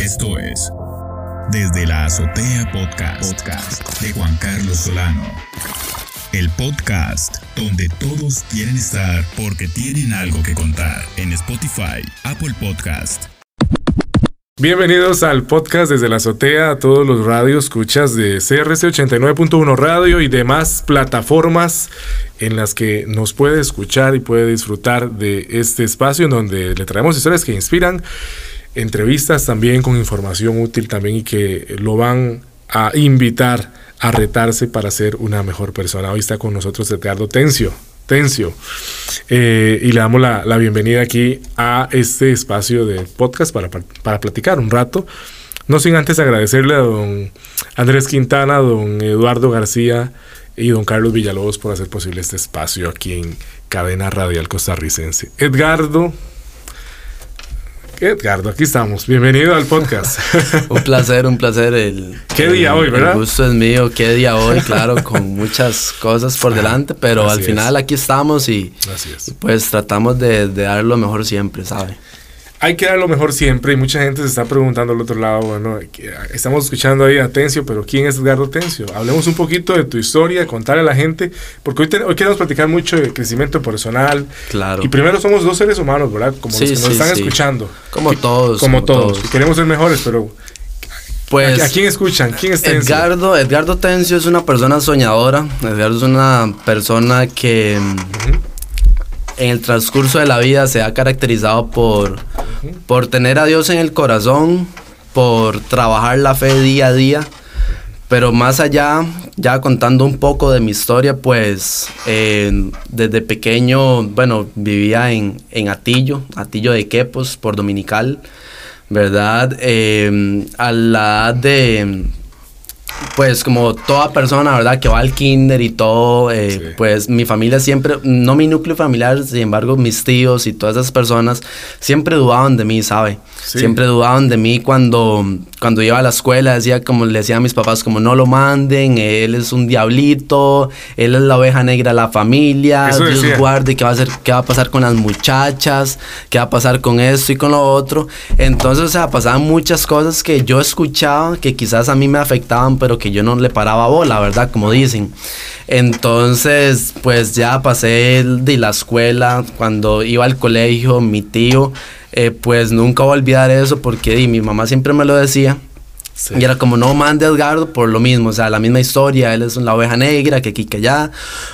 Esto es Desde la Azotea Podcast, podcast de Juan Carlos Solano. El podcast donde todos quieren estar porque tienen algo que contar en Spotify, Apple Podcast. Bienvenidos al podcast desde la azotea a todos los radios escuchas de CRC 89.1 Radio y demás plataformas en las que nos puede escuchar y puede disfrutar de este espacio en donde le traemos historias que inspiran, entrevistas también con información útil también y que lo van a invitar a retarse para ser una mejor persona. Hoy está con nosotros Edgardo Tencio. Tencio. Eh, y le damos la, bienvenida aquí a este espacio de podcast para, para platicar un rato. No sin antes agradecerle a don Andrés Quintana, don Eduardo García y don Carlos Villalobos por hacer posible este espacio aquí en Cadena Radial Costarricense. Edgardo, Edgardo, aquí estamos. Bienvenido al podcast. un placer, un placer. El, ¿Qué día el, hoy, verdad? El gusto es mío. Qué día hoy, claro, con muchas cosas por delante, pero Así al final es. aquí estamos y, Así es. y pues tratamos de, de, dar lo mejor siempre, ¿sabe? Hay que dar lo mejor siempre y mucha gente se está preguntando al otro lado, bueno, estamos escuchando ahí a Tencio, pero ¿quién es Edgardo Tencio? Hablemos un poquito de tu historia, contarle a la gente, porque hoy, te, hoy queremos platicar mucho de crecimiento personal. Claro. Y primero somos dos seres humanos, ¿verdad? Como Sí, los que nos sí, están sí. escuchando. Como Que- todos. Como, todos. Queremos ser mejores, pero Pues ¿a, a quién escuchan? ¿Quién es Tencio? Edgardo, Edgardo Tencio es una persona soñadora. Edgardo es una persona que en el transcurso de la vida se ha caracterizado por, por tener a Dios en el corazón, por trabajar la fe día a día. Pero más allá, ya contando un poco de mi historia, pues eh, desde pequeño, bueno, vivía en, en Atillo, Atillo de Quepos, por Dominical, ¿verdad? Eh, a la edad de, pues como toda persona, ¿verdad? Que va al kinder y todo, eh, Sí. pues mi familia siempre, no mi núcleo familiar, sin embargo mis tíos y todas esas personas siempre dudaban de mí, ¿sabe? Sí. Siempre dudaban de mí cuando, cuando iba a la escuela, decía como le decía a mis papás, como no lo manden, él es un diablito, él es la oveja negra de la familia, Eso Dios decía. guarde, ¿qué va a hacer, qué va a pasar con las muchachas, qué va a pasar con esto y con lo otro. Entonces, o sea, pasaban muchas cosas que yo escuchaba que quizás a mí me afectaban, pero que yo no le paraba bola, ¿verdad? Como dicen. Entonces, pues ya pasé de la escuela, cuando iba al colegio, mi tío, eh, pues nunca voy a olvidar eso porque di, mi mamá siempre me lo decía. Sí. Y era como, no mande a Edgardo por lo mismo, o sea, la misma historia, él es la oveja negra, que aquí, que allá.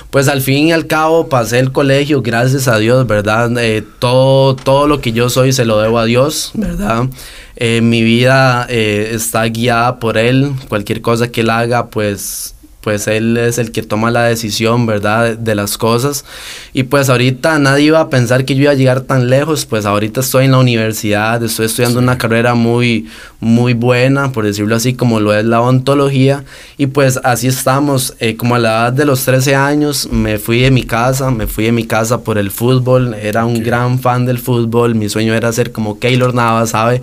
Pues al fin y al cabo pasé el colegio, gracias a Dios, ¿verdad? Eh, todo, todo lo que yo soy se lo debo a Dios, ¿verdad? Eh, mi vida eh, está guiada por Él, cualquier cosa que Él haga, pues pues él es el que toma la decisión, ¿verdad? De las cosas. Y pues ahorita nadie iba a pensar que yo iba a llegar tan lejos, pues ahorita estoy en la universidad, estoy estudiando Sí. una carrera muy, muy buena, por decirlo así, como lo es la ontología. Y pues así estamos, eh, como a la edad de los 13 años me fui de mi casa, me fui de mi casa por el fútbol, era un gran fan del fútbol, mi sueño era ser como Keylor Navas, ¿sabe?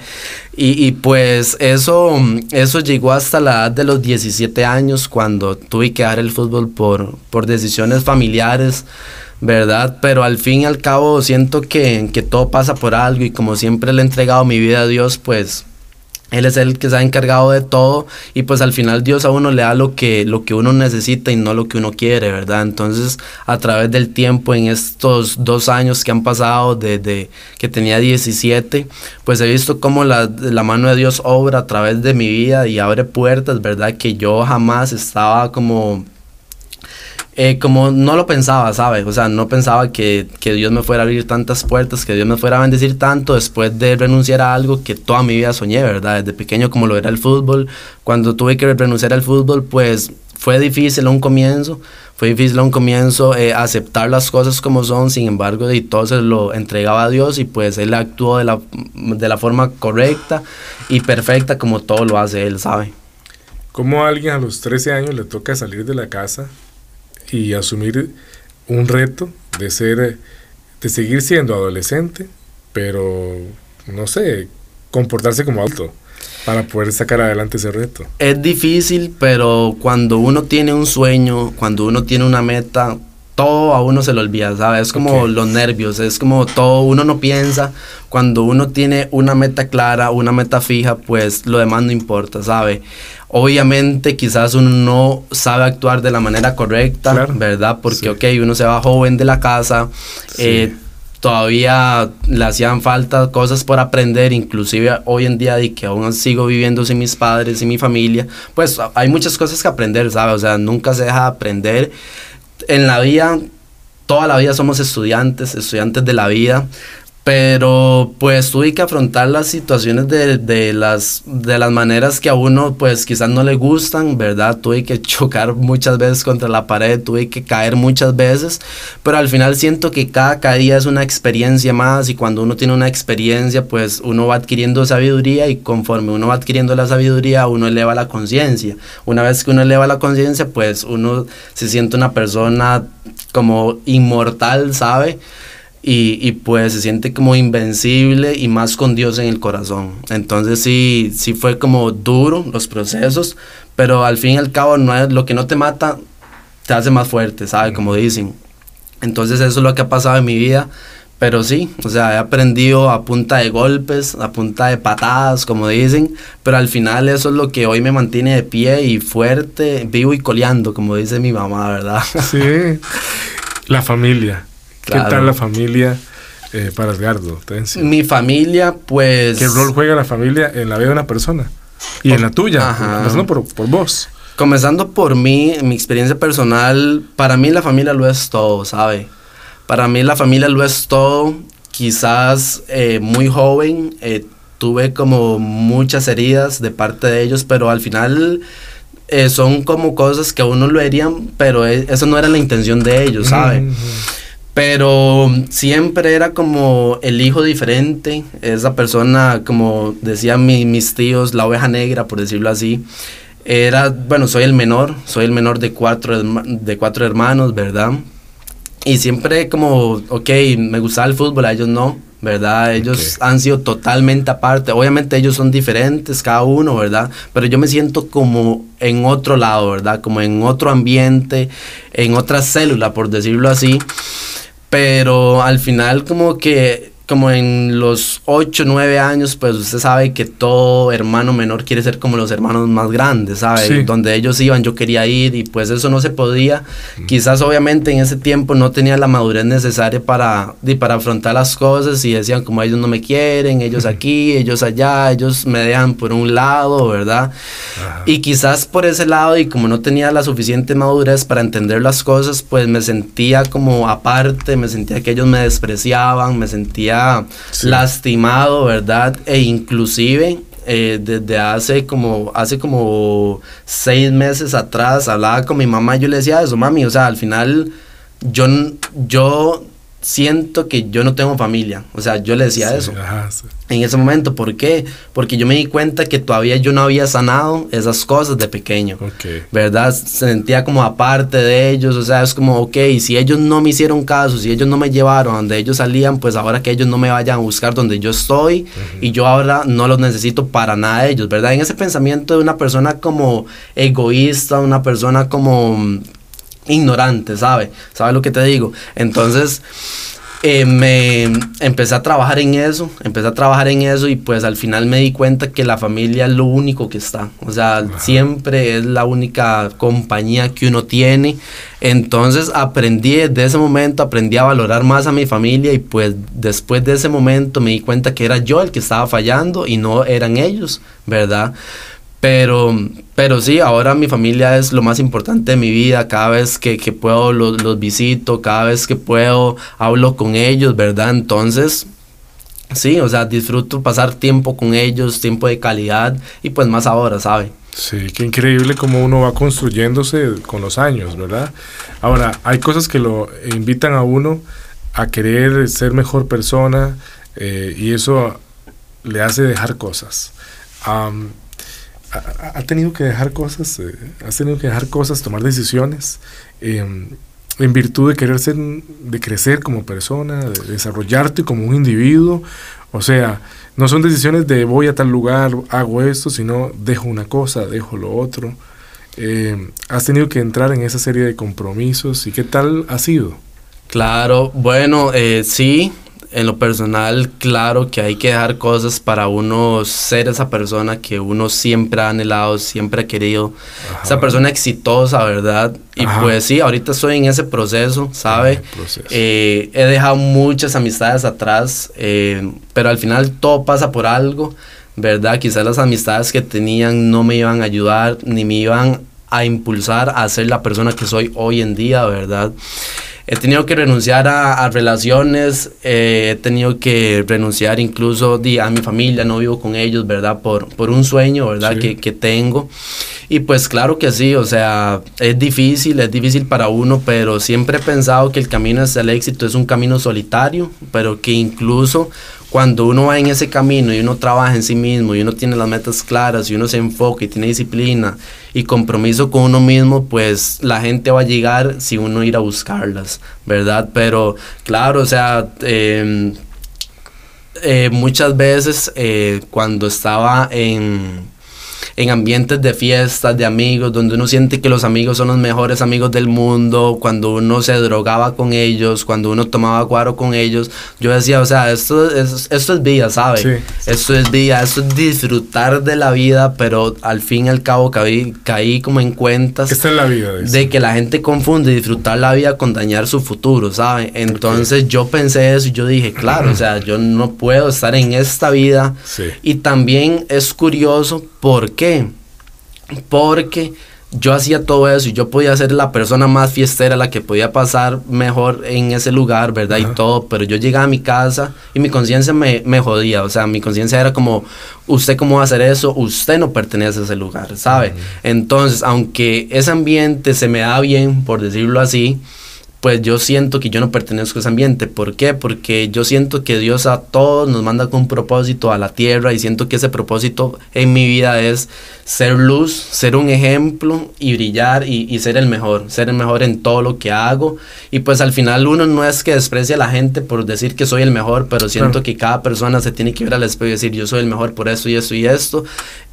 Y, y pues eso, eso llegó hasta la edad de los 17 años cuando tuve que dejar el fútbol por, por decisiones familiares, ¿verdad? Pero al fin y al cabo siento que, que todo pasa por algo y como siempre le he entregado mi vida a Dios, pues él es el que se ha encargado de todo y pues al final Dios a uno le da lo que, lo que uno necesita y no lo que uno quiere, ¿verdad? Entonces a través del tiempo en estos dos años que han pasado desde que tenía 17, pues he visto cómo la, la mano de Dios obra a través de mi vida y abre puertas, ¿verdad? Que yo jamás estaba como eh, como no lo pensaba, ¿sabes? O sea, no pensaba que, que, Dios me fuera a abrir tantas puertas, que Dios me fuera a bendecir tanto después de renunciar a algo que toda mi vida soñé, ¿verdad? Desde pequeño como lo era el fútbol. Cuando tuve que renunciar al fútbol, pues fue difícil a un comienzo, fue difícil a un comienzo eh, aceptar las cosas como son, sin embargo, y todo se lo entregaba a Dios y pues Él actuó de la, de la forma correcta y perfecta como todo lo hace Él, ¿sabe? ¿Cómo a alguien a los 13 años le toca salir de la casa y asumir un reto de ser, de seguir siendo adolescente, pero no sé, comportarse como adulto para poder sacar adelante ese reto? Es difícil, pero cuando uno tiene un sueño, cuando uno tiene una meta, todo a uno se lo olvida, ¿sabes? Es como los nervios, es como todo, uno no piensa, cuando uno tiene una meta clara, una meta fija, pues lo demás no importa, ¿sabe? Obviamente quizás uno no sabe actuar de la manera correcta, ¿verdad? Porque, ok, uno se va joven de la casa, eh, todavía le hacían falta cosas por aprender, inclusive hoy en día de que aún sigo viviendo sin mis padres y mi familia, pues hay muchas cosas que aprender, ¿sabes? O sea, nunca se deja de aprender. En la vida, toda la vida somos estudiantes, estudiantes de la vida, pero pues tuve que afrontar las situaciones de, las, de las maneras que a uno pues quizás no le gustan, ¿verdad? Tuve que chocar muchas veces contra la pared, tuve que caer muchas veces, pero al final siento que cada caída es una experiencia más y cuando uno tiene una experiencia pues uno va adquiriendo sabiduría y conforme uno va adquiriendo la sabiduría uno eleva la conciencia. Una vez que uno eleva la conciencia pues uno se siente una persona como inmortal, ¿sabe? Y, pues se siente como invencible y más con Dios en el corazón. Entonces sí, sí fue como duro los procesos, pero al fin y al cabo no es, lo que no te mata te hace más fuerte, ¿sabes? Como dicen. Entonces eso es lo que ha pasado en mi vida. Pero sí, o sea, he aprendido a punta de golpes, a punta de patadas, como dicen, pero al final eso es lo que hoy me mantiene de pie y fuerte, vivo y coleando, como dice mi mamá, ¿verdad? Sí, la familia. ¿Qué tal la familia eh, para Edgardo? Mi familia, pues... ¿Qué rol juega la familia en la vida de una persona? Y en la tuya, empezando por, por vos. Comenzando por mí, mi experiencia personal, para mí la familia lo es todo, ¿sabe? Para mí la familia lo es todo. Quizás eh, muy joven eh, tuve como muchas heridas de parte de ellos, pero al final son como cosas que a uno lo herían, pero eso no era la intención de ellos, ¿sabe? Pero siempre era como el hijo diferente, esa persona, como decían mis tíos, la oveja negra, por decirlo así. Era, bueno, soy el menor, soy el menor de cuatro, de cuatro hermanos, ¿verdad? Y siempre como, ok, me gustaba el fútbol, a ellos no, ¿verdad? Ellos han sido totalmente aparte. Obviamente ellos son diferentes, cada uno, ¿verdad? Pero yo me siento como en otro lado, ¿verdad? Como en otro ambiente, en otra célula, por decirlo así. Pero al final como que como en los 8, 9 años, pues usted sabe que todo hermano menor quiere ser como los hermanos más grandes, ¿sabe? Donde ellos iban, yo quería ir y pues eso no se podía. Quizás obviamente en ese tiempo no tenía la madurez necesaria para, para afrontar las cosas y decían como ellos no me quieren, ellos aquí, ellos allá, ellos me dejan por un lado, ¿verdad? Y quizás por ese lado y como no tenía la suficiente madurez para entender las cosas, pues me sentía como aparte, me sentía que ellos me despreciaban, me sentía lastimado, ¿verdad? E inclusive eh, desde hace como, hace como seis meses atrás hablaba con mi mamá y yo le decía eso, mami, o sea, al final yo, yo siento que yo no tengo familia. O sea, yo le decía eso. En ese momento, ¿por qué? Porque yo me di cuenta que todavía yo no había sanado esas cosas de pequeño. ¿Verdad? Sentía como aparte de ellos. O sea, es como, ok, si ellos no me hicieron caso, si ellos no me llevaron donde ellos salían, pues ahora que ellos no me vayan a buscar donde yo estoy y yo ahora no los necesito para nada de ellos, ¿verdad? En ese pensamiento de una persona como egoísta, una persona como ignorante, ¿sabe? ¿Sabe lo que te digo? Entonces, eh, me empecé a trabajar en eso, empecé a trabajar en eso y pues al final me di cuenta que la familia es lo único que está, o sea, siempre es la única compañía que uno tiene. Entonces aprendí desde ese momento, aprendí a valorar más a mi familia y pues después de ese momento me di cuenta que era yo el que estaba fallando y no eran ellos, ¿verdad? Pero, pero sí, ahora mi familia es lo más importante de mi vida. Cada vez que, puedo los, los, visito, cada vez que puedo hablo con ellos, ¿verdad? Entonces, sí, o sea, disfruto pasar tiempo con ellos, tiempo de calidad y pues más ahora, ¿sabe? Sí, qué increíble cómo uno va construyéndose con los años, ¿verdad? Ahora, hay cosas que lo invitan a uno a querer ser mejor persona eh, y eso le hace dejar cosas ha, tenido que dejar cosas, eh, has tenido que dejar cosas, tomar decisiones em, en virtud de querer ser, de crecer como persona, de desarrollarte como un individuo. O sea, no son decisiones de voy a tal lugar, hago esto, sino dejo una cosa, dejo lo otro. eh, has tenido que entrar en esa serie de compromisos y qué tal ha sido. Claro, bueno, eh, sí, en lo personal, claro que hay que dejar cosas para uno ser esa persona que uno siempre ha anhelado, siempre ha querido, esa persona exitosa, ¿verdad? Y pues sí, ahorita estoy en ese proceso, ¿sabe? Eh, he dejado muchas amistades atrás, eh, pero al final todo pasa por algo, ¿verdad? Quizás las amistades que tenían no me iban a ayudar, ni me iban a impulsar a ser la persona que soy hoy en día, ¿verdad? He tenido que renunciar a, relaciones, eh, he tenido que renunciar incluso a mi familia, no vivo con ellos, ¿verdad? Por, por un sueño, ¿verdad? Que, que, tengo. Y pues claro que sí, o sea, es difícil, es difícil para uno, pero siempre he pensado que el camino hacia el éxito es un camino solitario, pero que incluso cuando uno va en ese camino y uno trabaja en sí mismo y uno tiene las metas claras y uno se enfoca y tiene disciplina y compromiso con uno mismo, pues la gente va a llegar si uno ir a buscarlas, ¿verdad? Pero claro, o sea, em, eh, muchas veces eh, cuando estaba en en ambientes de fiestas, de amigos, donde uno siente que los amigos son los mejores amigos del mundo, cuando uno se drogaba con ellos, cuando uno tomaba guaro con ellos, yo decía, o sea, esto es, esto es vida, ¿sabes? Esto es vida, esto es disfrutar de la vida, pero al fin y al cabo caí, caí como en cuentas está en la vida, de que la gente confunde disfrutar la vida con dañar su futuro, ¿sabes? Entonces yo pensé eso y yo dije, claro, o sea, yo no puedo estar en esta vida. Y también es curioso porque qué? Porque yo hacía todo eso y yo podía ser la persona más fiestera, la que podía pasar mejor en ese lugar, ¿verdad? Y todo, pero yo llegaba a mi casa y mi conciencia me, me, jodía, o sea, mi conciencia era como, usted cómo va a hacer eso, usted no pertenece a ese lugar, ¿sabe? Entonces, aunque ese ambiente se me da bien, por decirlo así, pues yo siento que yo no pertenezco a ese ambiente. ¿Por qué? Porque yo siento que Dios a todos nos manda con un propósito a la tierra y siento que ese propósito en mi vida es ser luz, ser un ejemplo y brillar y, ser el mejor, ser el mejor en todo lo que hago. Y pues al final uno no es que desprecie a la gente por decir que soy el mejor, pero siento que cada persona se tiene que ver al espejo y decir yo soy el mejor por esto y esto y esto.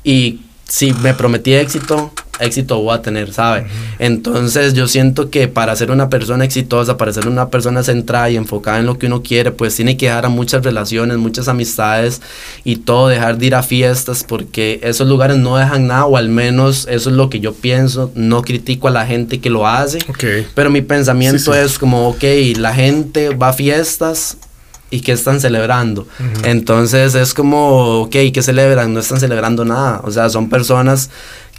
Y si me prometí éxito, éxito voy a tener, ¿sabe? Entonces yo siento que para ser una persona exitosa, para ser una persona centrada y enfocada en lo que uno quiere, pues tiene que dejar a muchas relaciones, muchas amistades y todo, dejar de ir a fiestas porque esos lugares no dejan nada o al menos eso es lo que yo pienso, no critico a la gente que lo hace, pero mi pensamiento es como, ok, la gente va a fiestas, y qué están celebrando. Entonces es como, ok, ¿qué celebran? No están celebrando nada. O sea, son personas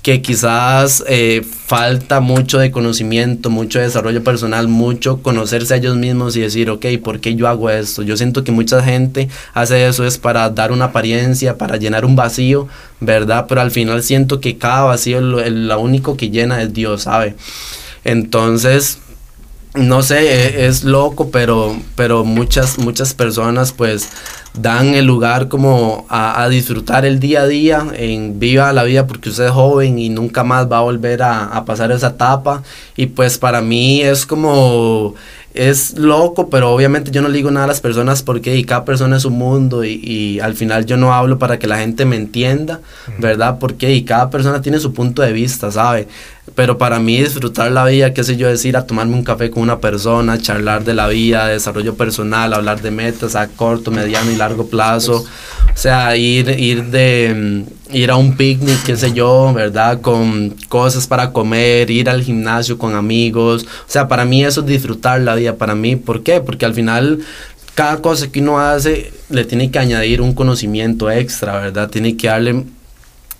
que quizás eh, falta mucho de conocimiento, mucho desarrollo personal, mucho conocerse a ellos mismos y decir, ok, ¿por qué yo hago esto? Yo siento que mucha gente hace eso es para dar una apariencia, para llenar un vacío, ¿verdad? Pero al final siento que cada vacío, lo, lo único que llena es Dios, ¿sabe? Entonces, no sé, e, es, loco, pero, pero muchas, muchas personas pues dan el lugar como a, disfrutar el día a día, en viva la vida porque usted es joven y nunca más va a volver a, a pasar esa etapa. Y pues para mí es como es loco, pero obviamente yo no le digo nada a las personas porque cada persona es un mundo y, al final yo no hablo para que la gente me entienda, ¿verdad? Porque y cada persona tiene su punto de vista, ¿sabe? Pero para mí disfrutar la vida, qué sé yo, decir, a tomarme un café con una persona, charlar de la vida, desarrollo personal, hablar de metas a corto, mediano y largo plazo, o sea, ir, ir de ir a un picnic, qué sé yo, ¿verdad? Con cosas para comer, ir al gimnasio con amigos. O sea, para mí eso es disfrutar la vida, para mí. ¿Por qué? Porque al final cada cosa que uno hace le tiene que añadir un conocimiento extra, ¿verdad? Tiene que darle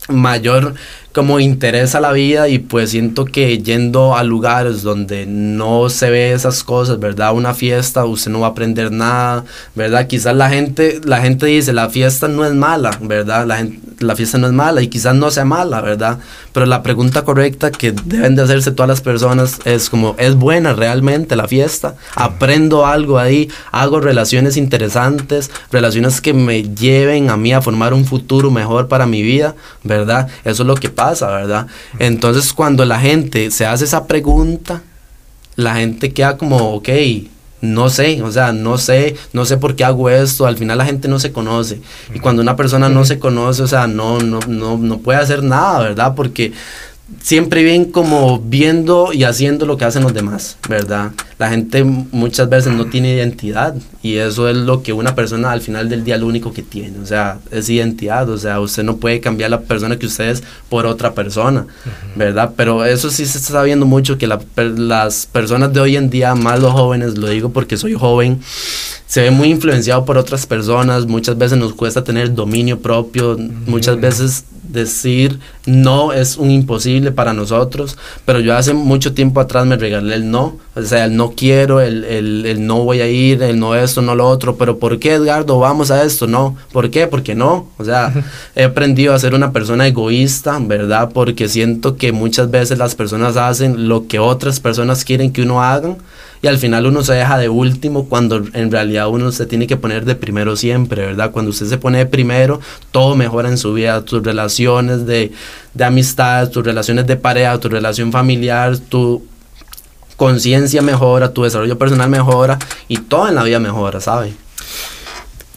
mayor como interesa la vida y pues siento que yendo a lugares donde no se ve esas cosas, ¿verdad? Una fiesta, usted no va a aprender nada, ¿verdad? Quizás la gente, la gente dice, la fiesta no es mala, ¿verdad? La, la fiesta no es mala y quizás no sea mala, ¿verdad? Pero la pregunta correcta que deben de hacerse todas las personas es como, ¿es buena realmente la fiesta? ¿Aprendo algo ahí? ¿Hago relaciones interesantes? ¿Relaciones que me lleven a mí a formar un futuro mejor para mi vida? ¿Verdad? Eso es lo que pasa pasa, ¿verdad? Entonces cuando la gente se hace esa pregunta, la gente queda como, ok, no sé, o sea, no sé, no sé por qué hago esto, al final la gente no se conoce. Y cuando una persona no se conoce, o sea, no, no, no, no puede hacer nada, ¿verdad? Porque siempre bien como viendo y haciendo lo que hacen los demás, ¿verdad? La gente muchas veces no tiene identidad y eso es lo que una persona al final del día lo único que tiene, o sea, es identidad, o sea, usted no puede cambiar la persona que usted es por otra persona, ¿verdad? Pero eso sí se está viendo mucho que las personas de hoy en día, más los jóvenes, lo digo porque soy joven, se ve muy influenciado por otras personas, muchas veces nos cuesta tener dominio propio, muchas veces decir no es un imposible para nosotros, pero yo hace mucho tiempo atrás me regalé el no, o sea, el no quiero, el, el, no voy a ir, el no esto, no lo otro, pero ¿por qué Edgardo vamos a esto? No, ¿por qué? Porque no, o sea, he aprendido a ser una persona egoísta, ¿verdad? Porque siento que muchas veces las personas hacen lo que otras personas quieren que uno haga y al final uno se deja de último cuando en realidad uno se tiene que poner de primero siempre, ¿verdad? Cuando usted se pone de primero, todo mejora en su vida, tus relaciones de, de amistad, tus relaciones de pareja, tu relación familiar, tu conciencia mejora, tu desarrollo personal mejora y todo en la vida mejora, ¿sabe?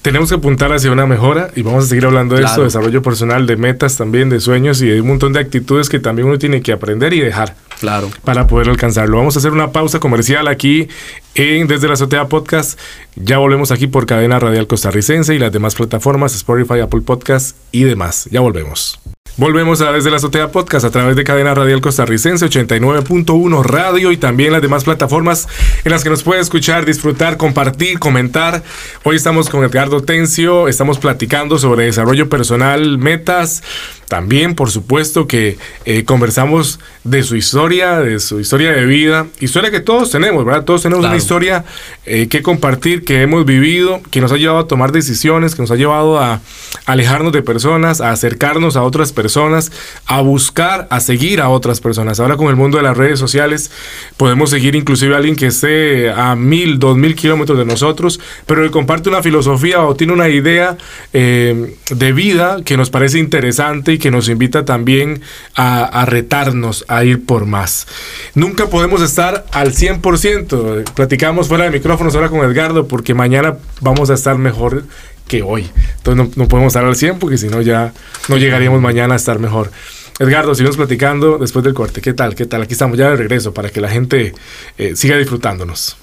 Tenemos que apuntar hacia una mejora y vamos a seguir hablando de esto, desarrollo personal, de metas también, de sueños y de un montón de actitudes que también uno tiene que aprender y dejar. Claro. Para poder alcanzarlo. Vamos a hacer una pausa comercial aquí en Desde la Azotea Podcast. Ya volvemos aquí por Cadena Radial Costarricense y las demás plataformas, Spotify, Apple Podcast y demás. Ya volvemos. Volvemos a Desde la Azotea Podcast a través de Cadena Radial Costarricense 89.1 Radio y también las demás plataformas en las que nos puede escuchar, disfrutar, compartir, comentar. Hoy estamos con Edgardo Tencio, estamos platicando sobre desarrollo personal, metas, también, por supuesto, que eh, conversamos de su historia, de su historia de vida, historia que todos tenemos, ¿verdad? Todos tenemos una historia eh, que compartir, que hemos vivido, que nos ha llevado a tomar decisiones, que nos ha llevado a, alejarnos de personas, a acercarnos a otras personas, a buscar, a seguir a otras personas. Ahora con el mundo de las redes sociales podemos seguir inclusive a alguien que esté a mil, dos mil kilómetros de nosotros, pero que comparte una filosofía o tiene una idea eh, de vida que nos parece interesante que nos invita también a, retarnos a ir por más. Nunca podemos estar al 100%. Platicamos fuera de micrófonos ahora con Edgardo porque mañana vamos a estar mejor que hoy. Entonces no, podemos estar al 100 porque si no ya no llegaríamos mañana a estar mejor. Edgardo, seguimos platicando después del corte. ¿Qué tal? ¿Qué tal? Aquí estamos ya de regreso para que la gente eh, siga disfrutándonos.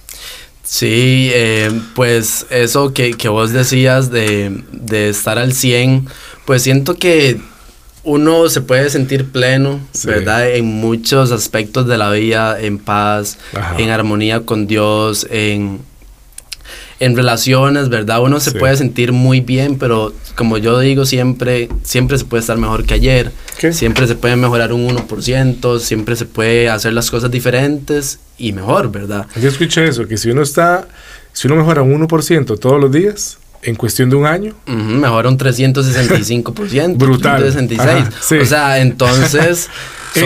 Sí, eh, pues eso que, vos decías de, de, estar al 100, pues siento que uno se puede sentir pleno, ¿verdad? En muchos aspectos de la vida, en paz, en armonía con Dios, en, en relaciones, ¿verdad? Uno se puede sentir muy bien, pero como yo digo siempre, siempre se puede estar mejor que ayer. Siempre se puede mejorar un 1%, siempre se puede hacer las cosas diferentes y mejor, ¿verdad? Yo escuché eso, que si uno está, si uno mejora un 1% todos los días, en cuestión de un año. mejora un 365%. Brutal. 366. O sea, entonces...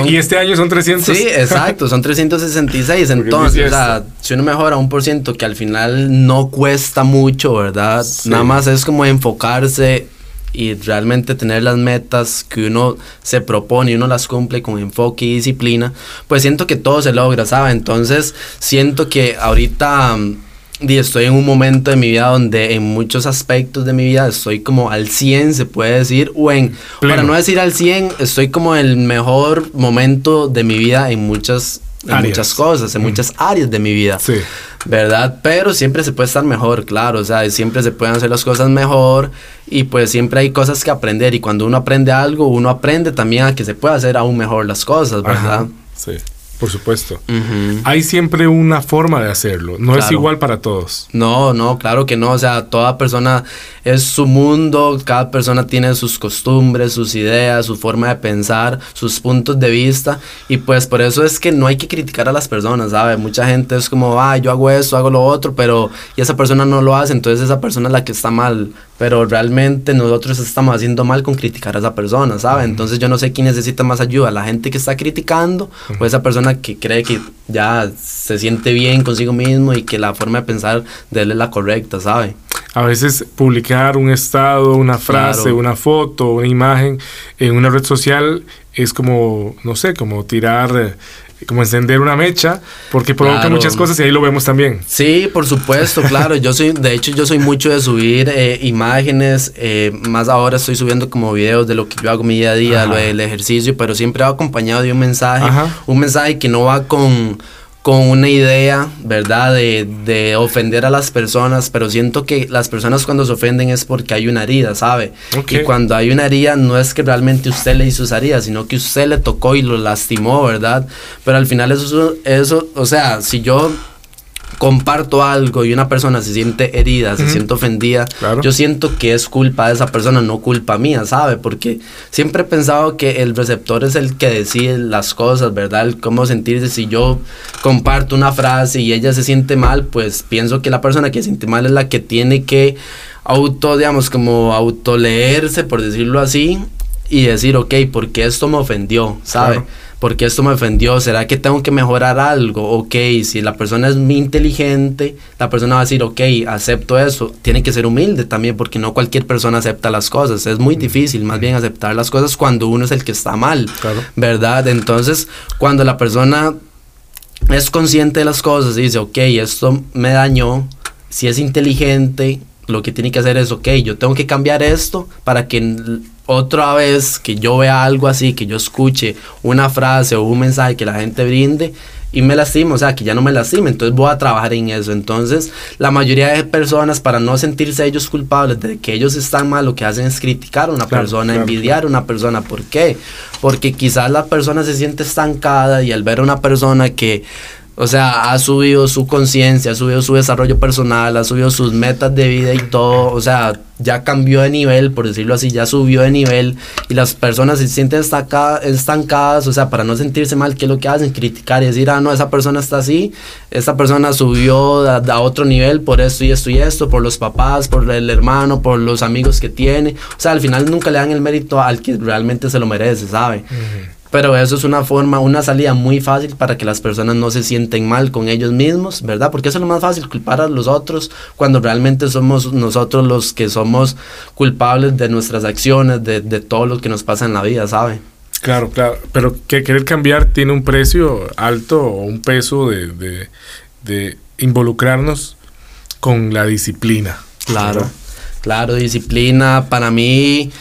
Y este año son 300. Sí, exacto, son 366. Entonces, o sea, si uno mejora un por ciento que al final no cuesta mucho, ¿verdad? Nada más es como enfocarse y realmente tener las metas que uno se propone y uno las cumple con enfoque y disciplina, pues siento que todo se logra, ¿sabes? Entonces, siento que ahorita y estoy en un momento de mi vida donde en muchos aspectos de mi vida estoy como al 100, se puede decir, o en, para no decir al 100, estoy como en el mejor momento de mi vida en muchas, muchas cosas, en muchas áreas de mi vida. Sí. ¿Verdad? Pero siempre se puede estar mejor, claro, o sea, siempre se pueden hacer las cosas mejor y pues siempre hay cosas que aprender y cuando uno aprende algo, uno aprende también a que se pueda hacer aún mejor las cosas, ¿verdad? sí. Por supuesto. Hay siempre una forma de hacerlo. No es igual para todos. No, no, claro que no. O sea, toda persona es su mundo. Cada persona tiene sus costumbres, sus ideas, su forma de pensar, sus puntos de vista. Y pues por eso es que no hay que criticar a las personas, ¿sabes? Mucha gente es como, ah, yo hago esto, hago lo otro, pero y esa persona no lo hace, entonces esa persona es la que está mal. Pero realmente nosotros estamos haciendo mal con criticar a esa persona, ¿sabes? Entonces yo no sé quién necesita más ayuda, la gente que está criticando o esa persona que cree que ya se siente bien consigo mismo y que la forma de pensar de él es la correcta, ¿sabe? A veces publicar un estado, una frase, una foto, una imagen en una red social es como, no sé, como tirar como encender una mecha, porque provoca Claro. muchas cosas y ahí lo vemos también. Sí, por supuesto, claro. Yo soy, de hecho, yo soy mucho de subir eh, imágenes. eh, más ahora estoy subiendo como videos de lo que yo hago mi día a día, Ajá. lo del ejercicio, pero siempre va acompañado de un mensaje. Ajá. Un mensaje que no va con, con una idea, ¿verdad? De, de ofender a las personas, pero siento que las personas cuando se ofenden es porque hay una herida, ¿sabe? Ok. Y cuando hay una herida no es que realmente usted le hizo esa herida, sino que usted le tocó y lo lastimó, ¿verdad? Pero al final eso, eso o sea, si yo comparto algo y una persona se siente herida, se siente ofendida, Claro. yo siento que es culpa de esa persona, no culpa mía, ¿sabe? Porque siempre he pensado que el receptor es el que decide las cosas, ¿verdad? El cómo sentirse. Si yo comparto una frase y ella se siente mal, pues pienso que la persona que se siente mal es la que tiene que auto, digamos, como autoleerse, por decirlo así, y decir, ok, ¿por qué esto me ofendió? ¿Sabe? Claro. ¿Por qué esto me ofendió? ¿Será que tengo que mejorar algo? Ok, si la persona es muy inteligente, la persona va a decir, ok, acepto eso. Tiene que ser humilde también, porque no cualquier persona acepta las cosas. Es muy difícil, más bien, aceptar las cosas cuando uno es el que está mal. Claro. ¿Verdad? Entonces, cuando la persona es consciente de las cosas y dice, ok, esto me dañó, si es inteligente, lo que tiene que hacer es, ok, yo tengo que cambiar esto para que otra vez que yo vea algo así, que yo escuche una frase o un mensaje que la gente brinde y me lastime, o sea, que ya no me lastime, entonces voy a trabajar en eso. Entonces, la mayoría de personas, para no sentirse ellos culpables de que ellos están mal, lo que hacen es criticar a una Claro, persona, claro, envidiar a una persona. ¿Por qué? Porque quizás la persona se siente estancada y al ver a una persona que, o sea, ha subido su conciencia, ha subido su desarrollo personal, ha subido sus metas de vida y todo, o sea, ya cambió de nivel, por decirlo así, ya subió de nivel y las personas se sienten estaca- estancadas, o sea, para no sentirse mal, ¿qué es lo que hacen? Criticar y decir, ah, no, esa persona está así, esta persona subió a, otro nivel por esto y esto y esto, por los papás, por el hermano, por los amigos que tiene, o sea, al final nunca le dan el mérito al que realmente se lo merece, ¿sabe? Pero eso es una forma, una salida muy fácil para que las personas no se sienten mal con ellos mismos, ¿verdad? Porque eso es lo más fácil, culpar a los otros cuando realmente somos nosotros los que somos culpables de nuestras acciones, de, de todo lo que nos pasa en la vida, ¿sabe? Claro, claro. Pero que querer cambiar tiene un precio alto o un peso de, de, de involucrarnos con la disciplina. Claro, ¿verdad? claro, disciplina. Para mí,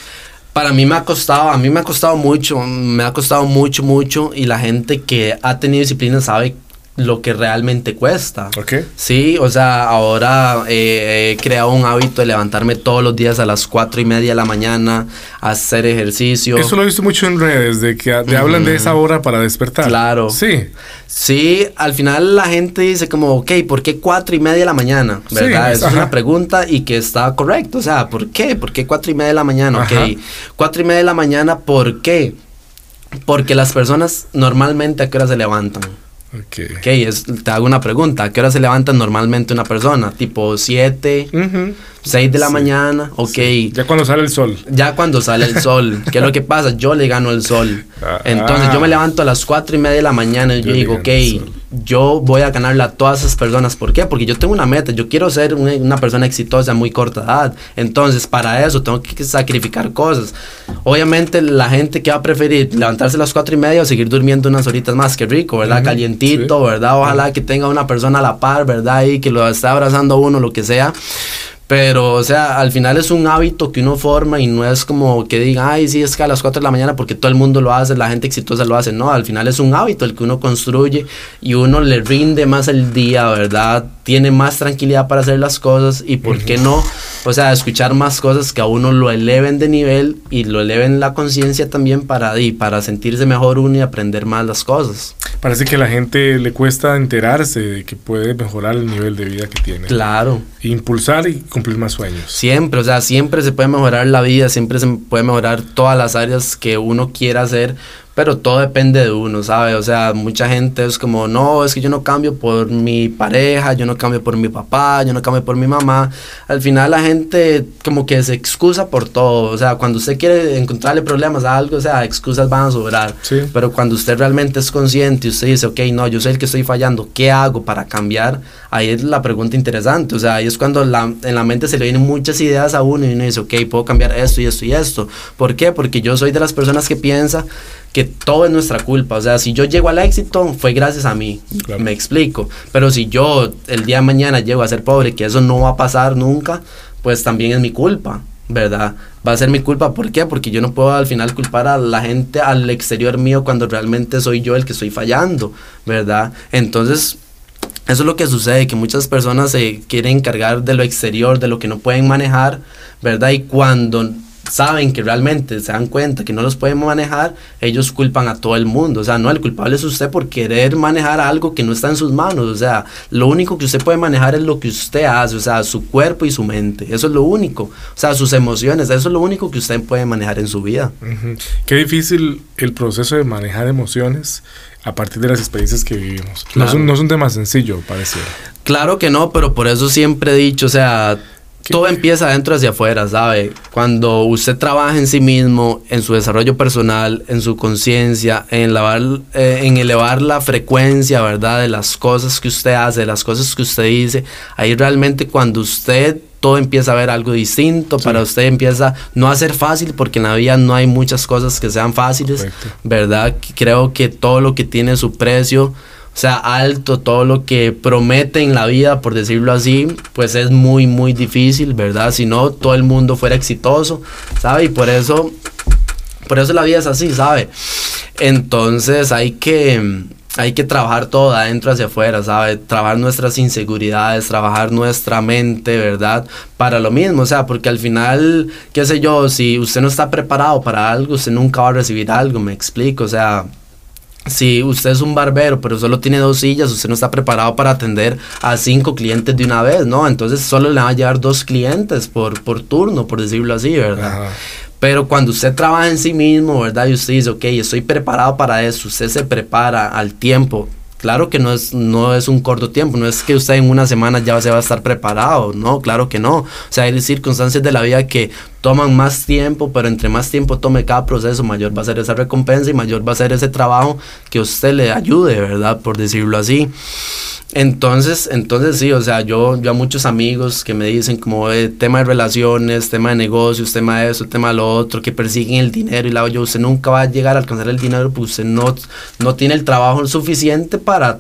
para mí me ha costado, a mí me ha costado mucho, me ha costado mucho, mucho. Y la gente que ha tenido disciplina sabe lo que realmente cuesta. ¿Ok? Sí, o sea, ahora eh, he creado un hábito de levantarme todos los días a las cuatro y media de la mañana, a hacer ejercicio. Eso lo he visto mucho en redes, de que te hablan de esa hora para despertar. Claro. Sí. Sí, al final la gente dice como, ok, ¿por qué cuatro y media de la mañana? ¿Verdad? es- Esa es ajá. una pregunta y que está correcto. O sea, ¿por qué? ¿Por qué cuatro y media de la mañana? Ajá. Ok, cuatro y media de la mañana, ¿por qué? Porque las personas normalmente a qué hora se levantan. Ok. Ok, es, te hago una pregunta. ¿A qué hora se levanta normalmente una persona? Tipo 7, Ujú. 6 de la Sí. mañana. Ok. Ya cuando sale el sol. Ya cuando sale el sol, ¿qué es lo que pasa? Yo le gano el sol. Ah. Entonces yo me levanto a las cuatro y media de la mañana y Yo yo digo, ok. Yo voy a ganarle a todas esas personas. ¿Por qué? Porque yo tengo una meta, yo quiero ser una, una persona exitosa a muy corta edad. Entonces para eso tengo que sacrificar cosas. Obviamente la gente que va a preferir levantarse a las cuatro y media o seguir durmiendo unas horitas más, que rico, ¿verdad? Ujú, Calientito, sí. ¿verdad? Ojalá que tenga una persona a la par, ¿verdad? Y que lo esté abrazando uno, lo que sea. Pero, o sea, al final es un hábito que uno forma y no es como que diga, ay, sí, es que a las 4 de la mañana porque todo el mundo lo hace, la gente exitosa lo hace. No, al final es un hábito el que uno construye y uno le rinde más el día, ¿verdad? Tiene más tranquilidad para hacer las cosas y, ¿por qué no? O sea, escuchar más cosas que a uno lo eleven de nivel y lo eleven la conciencia también para, y para sentirse mejor uno y aprender más las cosas. Parece que a la gente le cuesta enterarse de que puede mejorar el nivel de vida que tiene. Claro. Impulsar y cumplir más sueños. Siempre, o sea, siempre se puede mejorar la vida, siempre se puede mejorar todas las áreas que uno quiera hacer, pero todo depende de uno, ¿sabe? O sea, mucha gente es como, no, es que yo no cambio por mi pareja, yo no cambio por mi papá, yo no cambio por mi mamá. Al final la gente como que se excusa por todo, o sea, cuando usted quiere encontrarle problemas a algo, o sea, excusas van a sobrar. Sí. Pero cuando usted realmente es consciente y usted dice, ok, no, yo soy el que estoy fallando, ¿qué hago para cambiar? Ahí es la pregunta interesante. O sea, ahí es cuando la- en la mente se le vienen muchas ideas a uno y uno dice, ok, puedo cambiar esto y esto y esto. ¿Por qué? Porque yo soy de las personas que piensa que todo es nuestra culpa. O sea, si yo llego al éxito, fue gracias a mí. Me explico. Pero si yo el día de mañana llego a ser pobre, que eso no va a pasar nunca, pues también es mi culpa. ¿Verdad? Va a ser mi culpa. ¿Por qué? Porque yo no puedo al final culpar a la gente al exterior mío cuando realmente soy yo el que estoy fallando, ¿verdad? Entonces, eso es lo que sucede, que muchas personas se quieren encargar de lo exterior, de lo que no pueden manejar, ¿verdad? Y cuando saben que realmente se dan cuenta que no los pueden manejar, ellos culpan a todo el mundo. O sea, no, el culpable es usted por querer manejar algo que no está en sus manos. O sea, lo único que usted puede manejar es lo que usted hace, o sea, su cuerpo y su mente. Eso es lo único. O sea, sus emociones, eso es lo único que usted puede manejar en su vida. Qué difícil el proceso de manejar emociones a partir de las experiencias que vivimos. No, es un, no es un tema sencillo, parece. Claro que no, pero por eso siempre he dicho, o sea, todo empieza adentro hacia afuera, ¿sabe? Cuando usted trabaja en sí mismo, en su desarrollo personal, en su conciencia, en, eh, en elevar la frecuencia, ¿verdad? De las cosas que usted hace, de las cosas que usted dice, ahí realmente cuando usted todo empieza a ver algo distinto, para usted empieza no a ser fácil, porque en la vida no hay muchas cosas que sean fáciles, ¿verdad? Creo que todo lo que tiene su precio, o sea, alto, todo lo que promete en la vida, por decirlo así, pues es muy, muy difícil, ¿verdad? Si no, todo el mundo fuera exitoso, ¿sabe? Y por eso, por eso la vida es así, ¿sabe? Entonces hay que, hay que trabajar todo de adentro hacia afuera, ¿sabe? Trabajar nuestras inseguridades, trabajar nuestra mente, ¿verdad? Para lo mismo, o sea, porque al final, qué sé yo, si usted no está preparado para algo, usted nunca va a recibir algo, me explico, o sea si usted es un barbero, pero solo tiene dos sillas, usted no está preparado para atender a cinco clientes de una vez, ¿no? Entonces solo le va a llevar dos clientes por, por turno, por decirlo así, ¿verdad? Pero cuando usted trabaja en sí mismo, ¿verdad? Y usted dice, ok, estoy preparado para eso, usted se prepara al tiempo, Claro que no es, no es un corto tiempo, no es que usted en una semana ya se va a estar preparado, no, claro que no. O sea, hay circunstancias de la vida que toman más tiempo, pero entre más tiempo tome cada proceso, mayor va a ser esa recompensa y mayor va a ser ese trabajo que usted le ayude, ¿verdad? Por decirlo así. Entonces, entonces sí, o sea, yo, yo a muchos amigos que me dicen como eh, tema de relaciones, tema de negocios, tema de eso, tema de lo otro, que persiguen el dinero y la yo, usted nunca va a llegar a alcanzar el dinero porque usted no, no tiene el trabajo suficiente para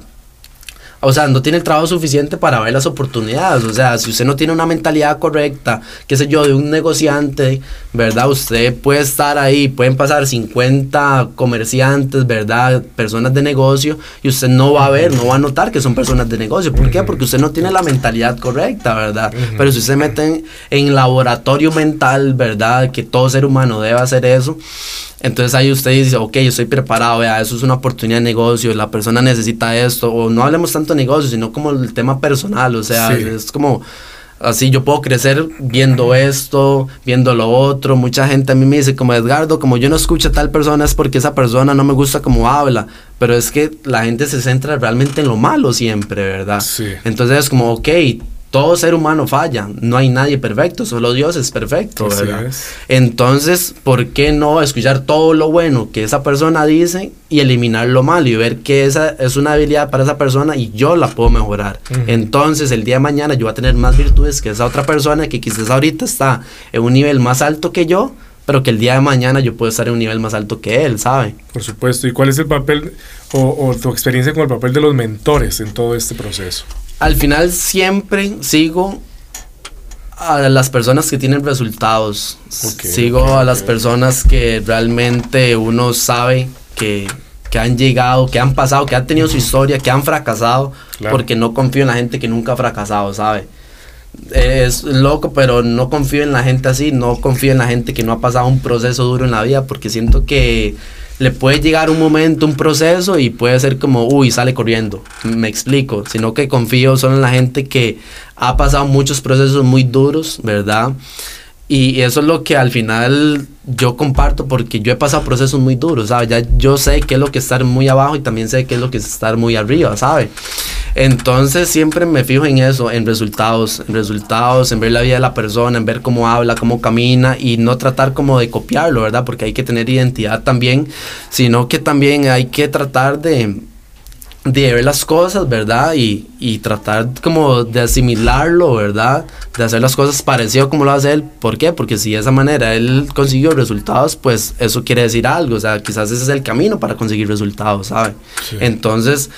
o sea, no tiene el trabajo suficiente para ver las oportunidades. O sea, si usted no tiene una mentalidad correcta, qué sé yo, de un negociante, ¿verdad? Usted puede estar ahí, pueden pasar 50 comerciantes, ¿verdad? Personas de negocio y usted no va a ver, no va a notar que son personas de negocio. ¿Por qué? Porque usted no tiene la mentalidad correcta, ¿verdad? Pero si usted se mete en, en laboratorio mental, ¿verdad? Que todo ser humano debe hacer eso entonces ahí usted dice, ok, yo estoy preparado, vea, eso es una oportunidad de negocio, la persona necesita esto, o no hablemos tanto de negocio, sino como el tema personal, o sea, es como así yo puedo crecer viendo esto, viendo lo otro. Mucha gente a mí me dice como Edgardo, como yo no escucho a tal persona es porque esa persona no me gusta como habla, pero es que la gente se centra realmente en lo malo siempre, ¿verdad? Sí. Entonces es como, ok, todo ser humano falla, no hay nadie perfecto, solo Dios es perfecto, ¿verdad? Entonces, ¿por qué no escuchar todo lo bueno que esa persona dice y eliminar lo malo y ver que esa es una habilidad para esa persona y yo la puedo mejorar? Entonces, el día de mañana yo voy a tener más virtudes que esa otra persona que quizás ahorita está en un nivel más alto que yo, pero que el día de mañana yo puedo estar en un nivel más alto que él, ¿sabe? Por supuesto. ¿Y cuál es el papel o, o tu experiencia con el papel de los mentores en todo este proceso? Al final siempre sigo a las personas que tienen resultados. sigo a las personas que realmente uno sabe que, han llegado, que han pasado, que han tenido su historia, que han fracasado, porque no confío en la gente que nunca ha fracasado, ¿sabe? Es loco, pero no confío en la gente así, no confío en la gente que no ha pasado un proceso duro en la vida, porque siento que le puede llegar un momento, un proceso y puede ser como, uy, sale corriendo. Me explico, sino que confío solo en la gente que ha pasado muchos procesos muy duros, ¿verdad? Y eso es lo que al final yo comparto porque yo he pasado procesos muy duros, ¿sabes? Ya yo sé qué es lo que es estar muy abajo y también sé qué es lo que es estar muy arriba, ¿sabes? Entonces siempre me fijo en eso, en resultados, en resultados, en ver la vida de la persona, en ver cómo habla, cómo camina y no tratar como de copiarlo, ¿verdad? Porque hay que tener identidad también, sino que también hay que tratar de de ver las cosas, ¿verdad? Y, y tratar como de asimilarlo, ¿verdad? De hacer las cosas parecido como lo hace él. ¿Por qué? Porque si de esa manera él consiguió resultados, pues eso quiere decir algo. O sea, quizás ese es el camino para conseguir resultados, ¿sabe? Entonces,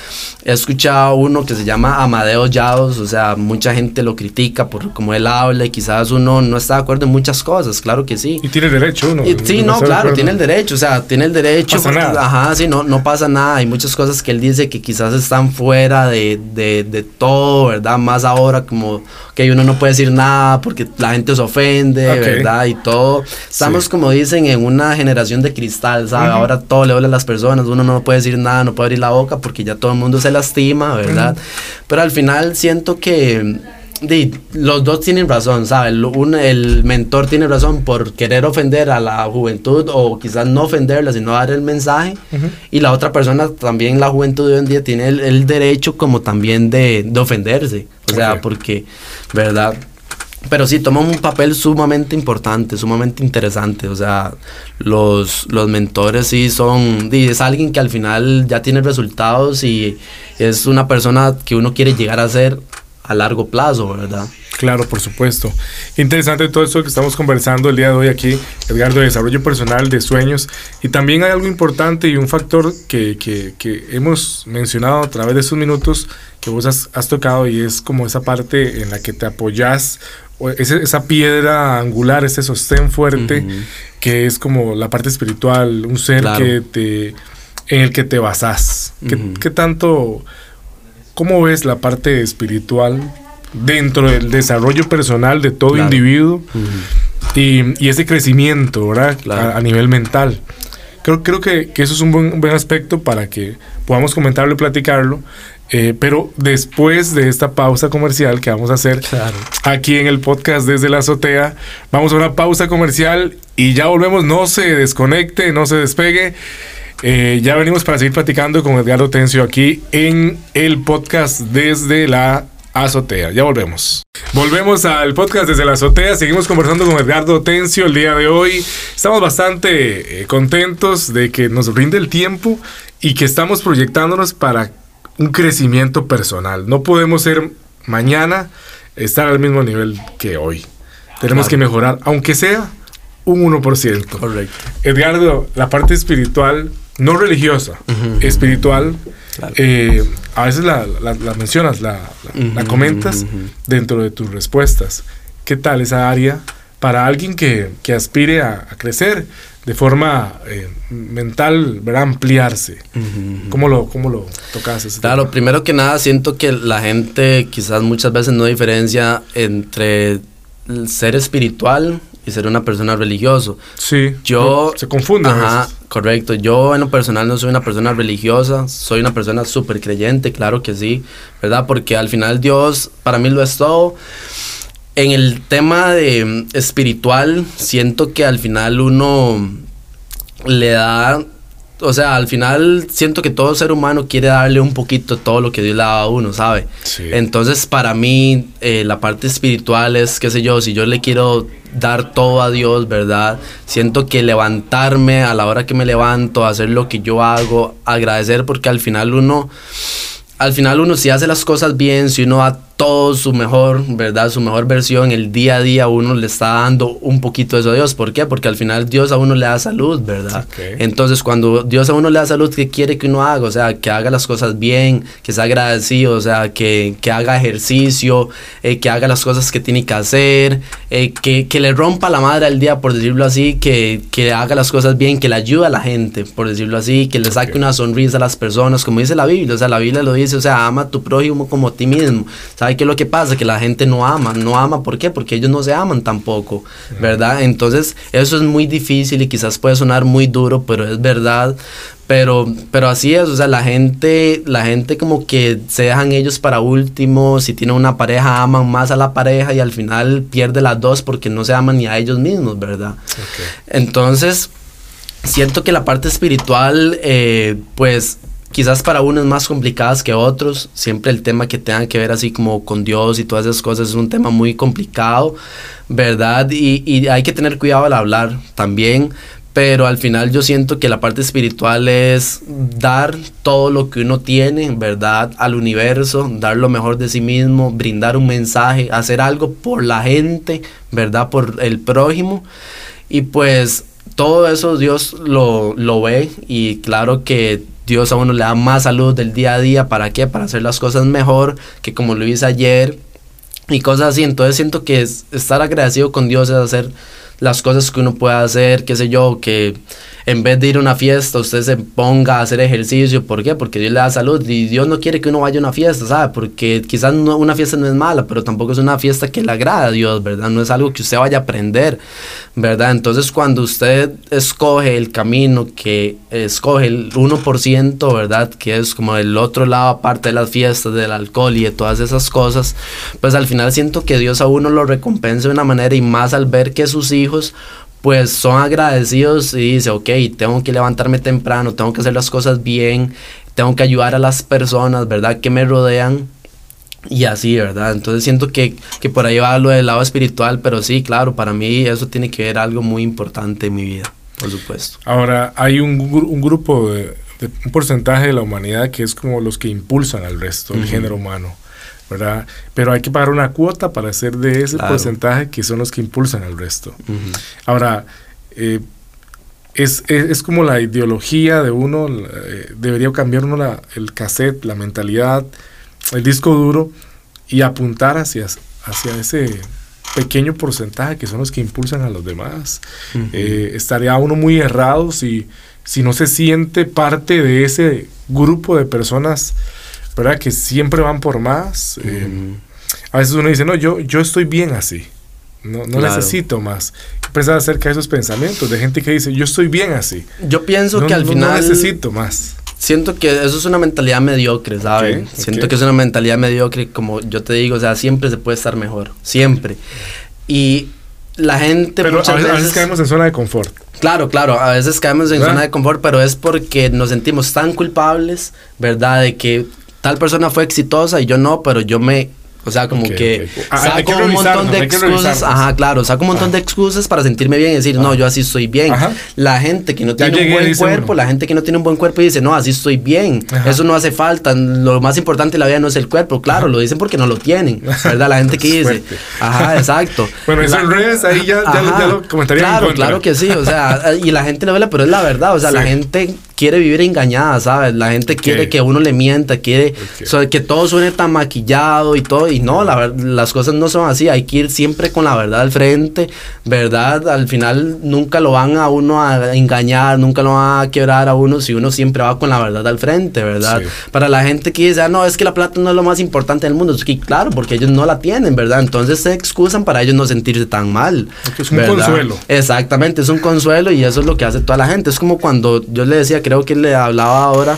he escuchado uno que se llama Amadeo Yados, o sea, mucha gente lo critica por cómo él habla y quizás uno no está de acuerdo en muchas cosas, claro que sí. Y tiene derecho uno. sí, no, claro, tiene el derecho, o sea, tiene el derecho. Pasa nada. Ajá, sí, no, no pasa nada. Hay muchas cosas que él dice que quizás están fuera de, de, de todo, ¿verdad? Más ahora como que uno no puede decir nada porque la gente se ofende, ¿verdad? Y todo. Estamos, como dicen, en una generación de cristal, ¿sabes? Ahora todo le duele a las personas, uno no puede decir nada, no puede abrir la boca porque ya todo el mundo se lastima, ¿verdad? Pero al final siento que los dos tienen razón, ¿sabes? el mentor tiene razón por querer ofender a la juventud o quizás no ofenderla, sino dar el mensaje. Y la otra persona, también la juventud de hoy en día, tiene el, derecho como también de, ofenderse. O sea, porque, ¿verdad? Pero sí, toma un papel sumamente importante, sumamente interesante. O sea, los, los mentores sí son, es alguien que al final ya tiene resultados y es una persona que uno quiere llegar a ser a largo plazo, ¿verdad? Claro, por supuesto. Interesante todo esto que estamos conversando el día de hoy aquí, Edgar, de desarrollo personal, de sueños. Y también hay algo importante y un factor que, que, que hemos mencionado a través de estos minutos que vos has, has, tocado y es como esa parte en la que te apoyas, esa, esa piedra angular, ese sostén fuerte, que es como la parte espiritual, un ser que te, en el que te basás. ¿Qué tanto ¿Cómo ves la parte espiritual dentro del desarrollo personal de todo individuo y, ese crecimiento ¿verdad? A, nivel mental? Creo, creo que, eso es un buen, buen, aspecto para que podamos comentarlo y platicarlo. Eh, pero después de esta pausa comercial que vamos a hacer aquí en el podcast desde la azotea, vamos a una pausa comercial y ya volvemos. No se desconecte, no se despegue. Eh, ya venimos para seguir platicando con Edgardo Tencio aquí en el podcast desde la azotea. Ya volvemos. Volvemos al podcast desde la azotea. Seguimos conversando con Edgardo Tencio el día de hoy. Estamos bastante eh, contentos de que nos rinde el tiempo y que estamos proyectándonos para un crecimiento personal. No podemos ser mañana estar al mismo nivel que hoy. Tenemos que mejorar, aunque sea un 1%. Correcto. Edgardo, la parte espiritual no religiosa, espiritual, eh, a veces la, mencionas, la, comentas dentro de tus respuestas. ¿Qué tal esa área para alguien que, aspire a, crecer de forma eh, mental, ¿verdad? ampliarse? ¿Cómo, lo, ¿Cómo lo tocas? Ese claro, primero que nada siento que la gente quizás muchas veces no diferencia entre el ser espiritual y ser una persona religioso. Sí. Yo. Se confunde. Ajá, correcto. Yo en lo personal no soy una persona religiosa, soy una persona súper creyente, claro que sí, ¿verdad? Porque al final Dios para mí lo es todo. En el tema de espiritual, siento que al final uno le da o sea, al final siento que todo ser humano quiere darle un poquito todo lo que Dios le da a uno, ¿sabe? Entonces, para mí, eh, la parte espiritual es, qué sé yo, si yo le quiero dar todo a Dios, ¿verdad? Siento que levantarme a la hora que me levanto, hacer lo que yo hago, agradecer, porque al final uno, al final uno si hace las cosas bien, si uno da todo su mejor, ¿verdad? Su mejor versión, el día a día uno le está dando un poquito de eso a Dios. ¿Por qué? Porque al final Dios a uno le da salud, ¿verdad? Entonces, cuando Dios a uno le da salud, ¿qué quiere que uno haga? O sea, que haga las cosas bien, que sea agradecido, o sea, que, que haga ejercicio, eh, que haga las cosas que tiene que hacer, eh, que, que, le rompa la madre al día, por decirlo así, que, que, haga las cosas bien, que le ayude a la gente, por decirlo así, que le saque una sonrisa a las personas, como dice la Biblia. O sea, la Biblia lo dice, o sea, ama a tu prójimo como a ti mismo. ¿Sabes qué es lo que pasa? Que la gente no ama, no ama, ¿por qué? Porque ellos no se aman tampoco, ¿verdad? Entonces, eso es muy difícil y quizás puede sonar muy duro, pero es verdad. Pero, pero así es, o sea, la gente, la gente como que se dejan ellos para último, si tienen una pareja aman más a la pareja y al final pierde las dos porque no se aman ni a ellos mismos, ¿verdad? Entonces, siento que la parte espiritual, eh, pues quizás para unos más complicadas que otros. Siempre el tema que tenga que ver así como con Dios y todas esas cosas es un tema muy complicado, ¿verdad? Y, y hay que tener cuidado al hablar también. pero al final yo siento que la parte espiritual es dar todo lo que uno tiene, ¿verdad? Al universo, dar lo mejor de sí mismo, brindar un mensaje, hacer algo por la gente, ¿verdad? Por el prójimo. Y pues todo eso Dios lo, lo ve y claro que Dios a uno le da más salud del día a día. ¿Para qué? Para hacer las cosas mejor que como lo hice ayer y cosas así. Entonces siento que es, estar agradecido con Dios es hacer las cosas que uno puede hacer, qué sé yo, que en vez de ir a una fiesta, usted se ponga a hacer ejercicio. ¿Por qué? Porque Dios le da salud y Dios no quiere que uno vaya a una fiesta, ¿sabe? Porque quizás una fiesta no es mala, pero tampoco es una fiesta que le agrada a Dios, ¿verdad? No es algo que usted vaya a aprender, ¿verdad? Entonces cuando usted escoge el camino que escoge el 1%, ¿verdad? Que es como el otro lado aparte de las fiestas, del alcohol y de todas esas cosas, pues al final siento que Dios a uno lo recompensa de una manera y más al ver que sus hijos pues son agradecidos y dice, ok, tengo que levantarme temprano, tengo que hacer las cosas bien, tengo que ayudar a las personas, ¿verdad? Que me rodean. Y así, ¿verdad? Entonces siento que, que por ahí va lo del lado espiritual, pero sí, claro, para mí eso tiene que ver algo muy importante en mi vida, por supuesto. Ahora, hay un, un grupo, de, un porcentaje de la humanidad que es como los que impulsan al resto, el género humano. ¿Verdad? Pero hay que pagar una cuota para hacer de ese porcentaje que son los que impulsan al resto. Ahora, eh, es, es, como la ideología de uno, eh, debería cambiar uno la, el cassette, la mentalidad, el disco duro y apuntar hacia, hacia ese pequeño porcentaje que son los que impulsan a los demás. Eh, estaría uno muy errado si, si no se siente parte de ese grupo de personas ¿verdad? Que siempre van por más. Eh, a veces uno dice, no, yo, yo estoy bien así. No, no necesito más. Pensar acerca de esos pensamientos de gente que dice, yo estoy bien así. Yo pienso que al final... No necesito más. Siento que eso es una mentalidad mediocre, ¿sabes? Siento que es una mentalidad mediocre, como yo te digo, o sea, siempre se puede estar mejor, siempre. Y la gente pero a veces, caemos en zona de confort. Claro, claro, a veces caemos en zona de confort, pero es porque nos sentimos tan culpables, ¿verdad? De que tal persona fue exitosa y yo no, pero yo me o sea, como que ah, saco un montón de excusas. Ajá, claro, saco un montón de excusas para sentirme bien y decir, no, yo así estoy bien. La gente que no tiene un buen cuerpo, la gente que no tiene un buen cuerpo dice, no, así estoy bien. Eso no hace falta. Lo más importante en la vida no es el cuerpo. Claro, lo dicen porque no lo tienen. ¿Verdad? La gente que dice. Ajá, exacto. bueno, eso en redes ahí ya, ya, lo comentaría. Claro, claro que sí. O sea, y la gente lo ve, pero es la verdad. O sea, la gente quiere vivir engañada, ¿sabes? La gente quiere que uno le mienta, quiere que todo suene tan maquillado y todo. Y no, la, las cosas no son así. Hay que ir siempre con la verdad al frente, ¿verdad? Al final nunca lo van a uno a engañar, nunca lo van a quebrar a uno si uno siempre va con la verdad al frente, ¿verdad? Para la gente que dice, ah, no, es que la plata no es lo más importante del mundo. Es que claro, porque ellos no la tienen, ¿verdad? Entonces se excusan para ellos no sentirse tan mal. Es un consuelo. Exactamente, es un consuelo y eso es lo que hace toda la gente. Es como cuando yo le decía creo que le hablaba ahora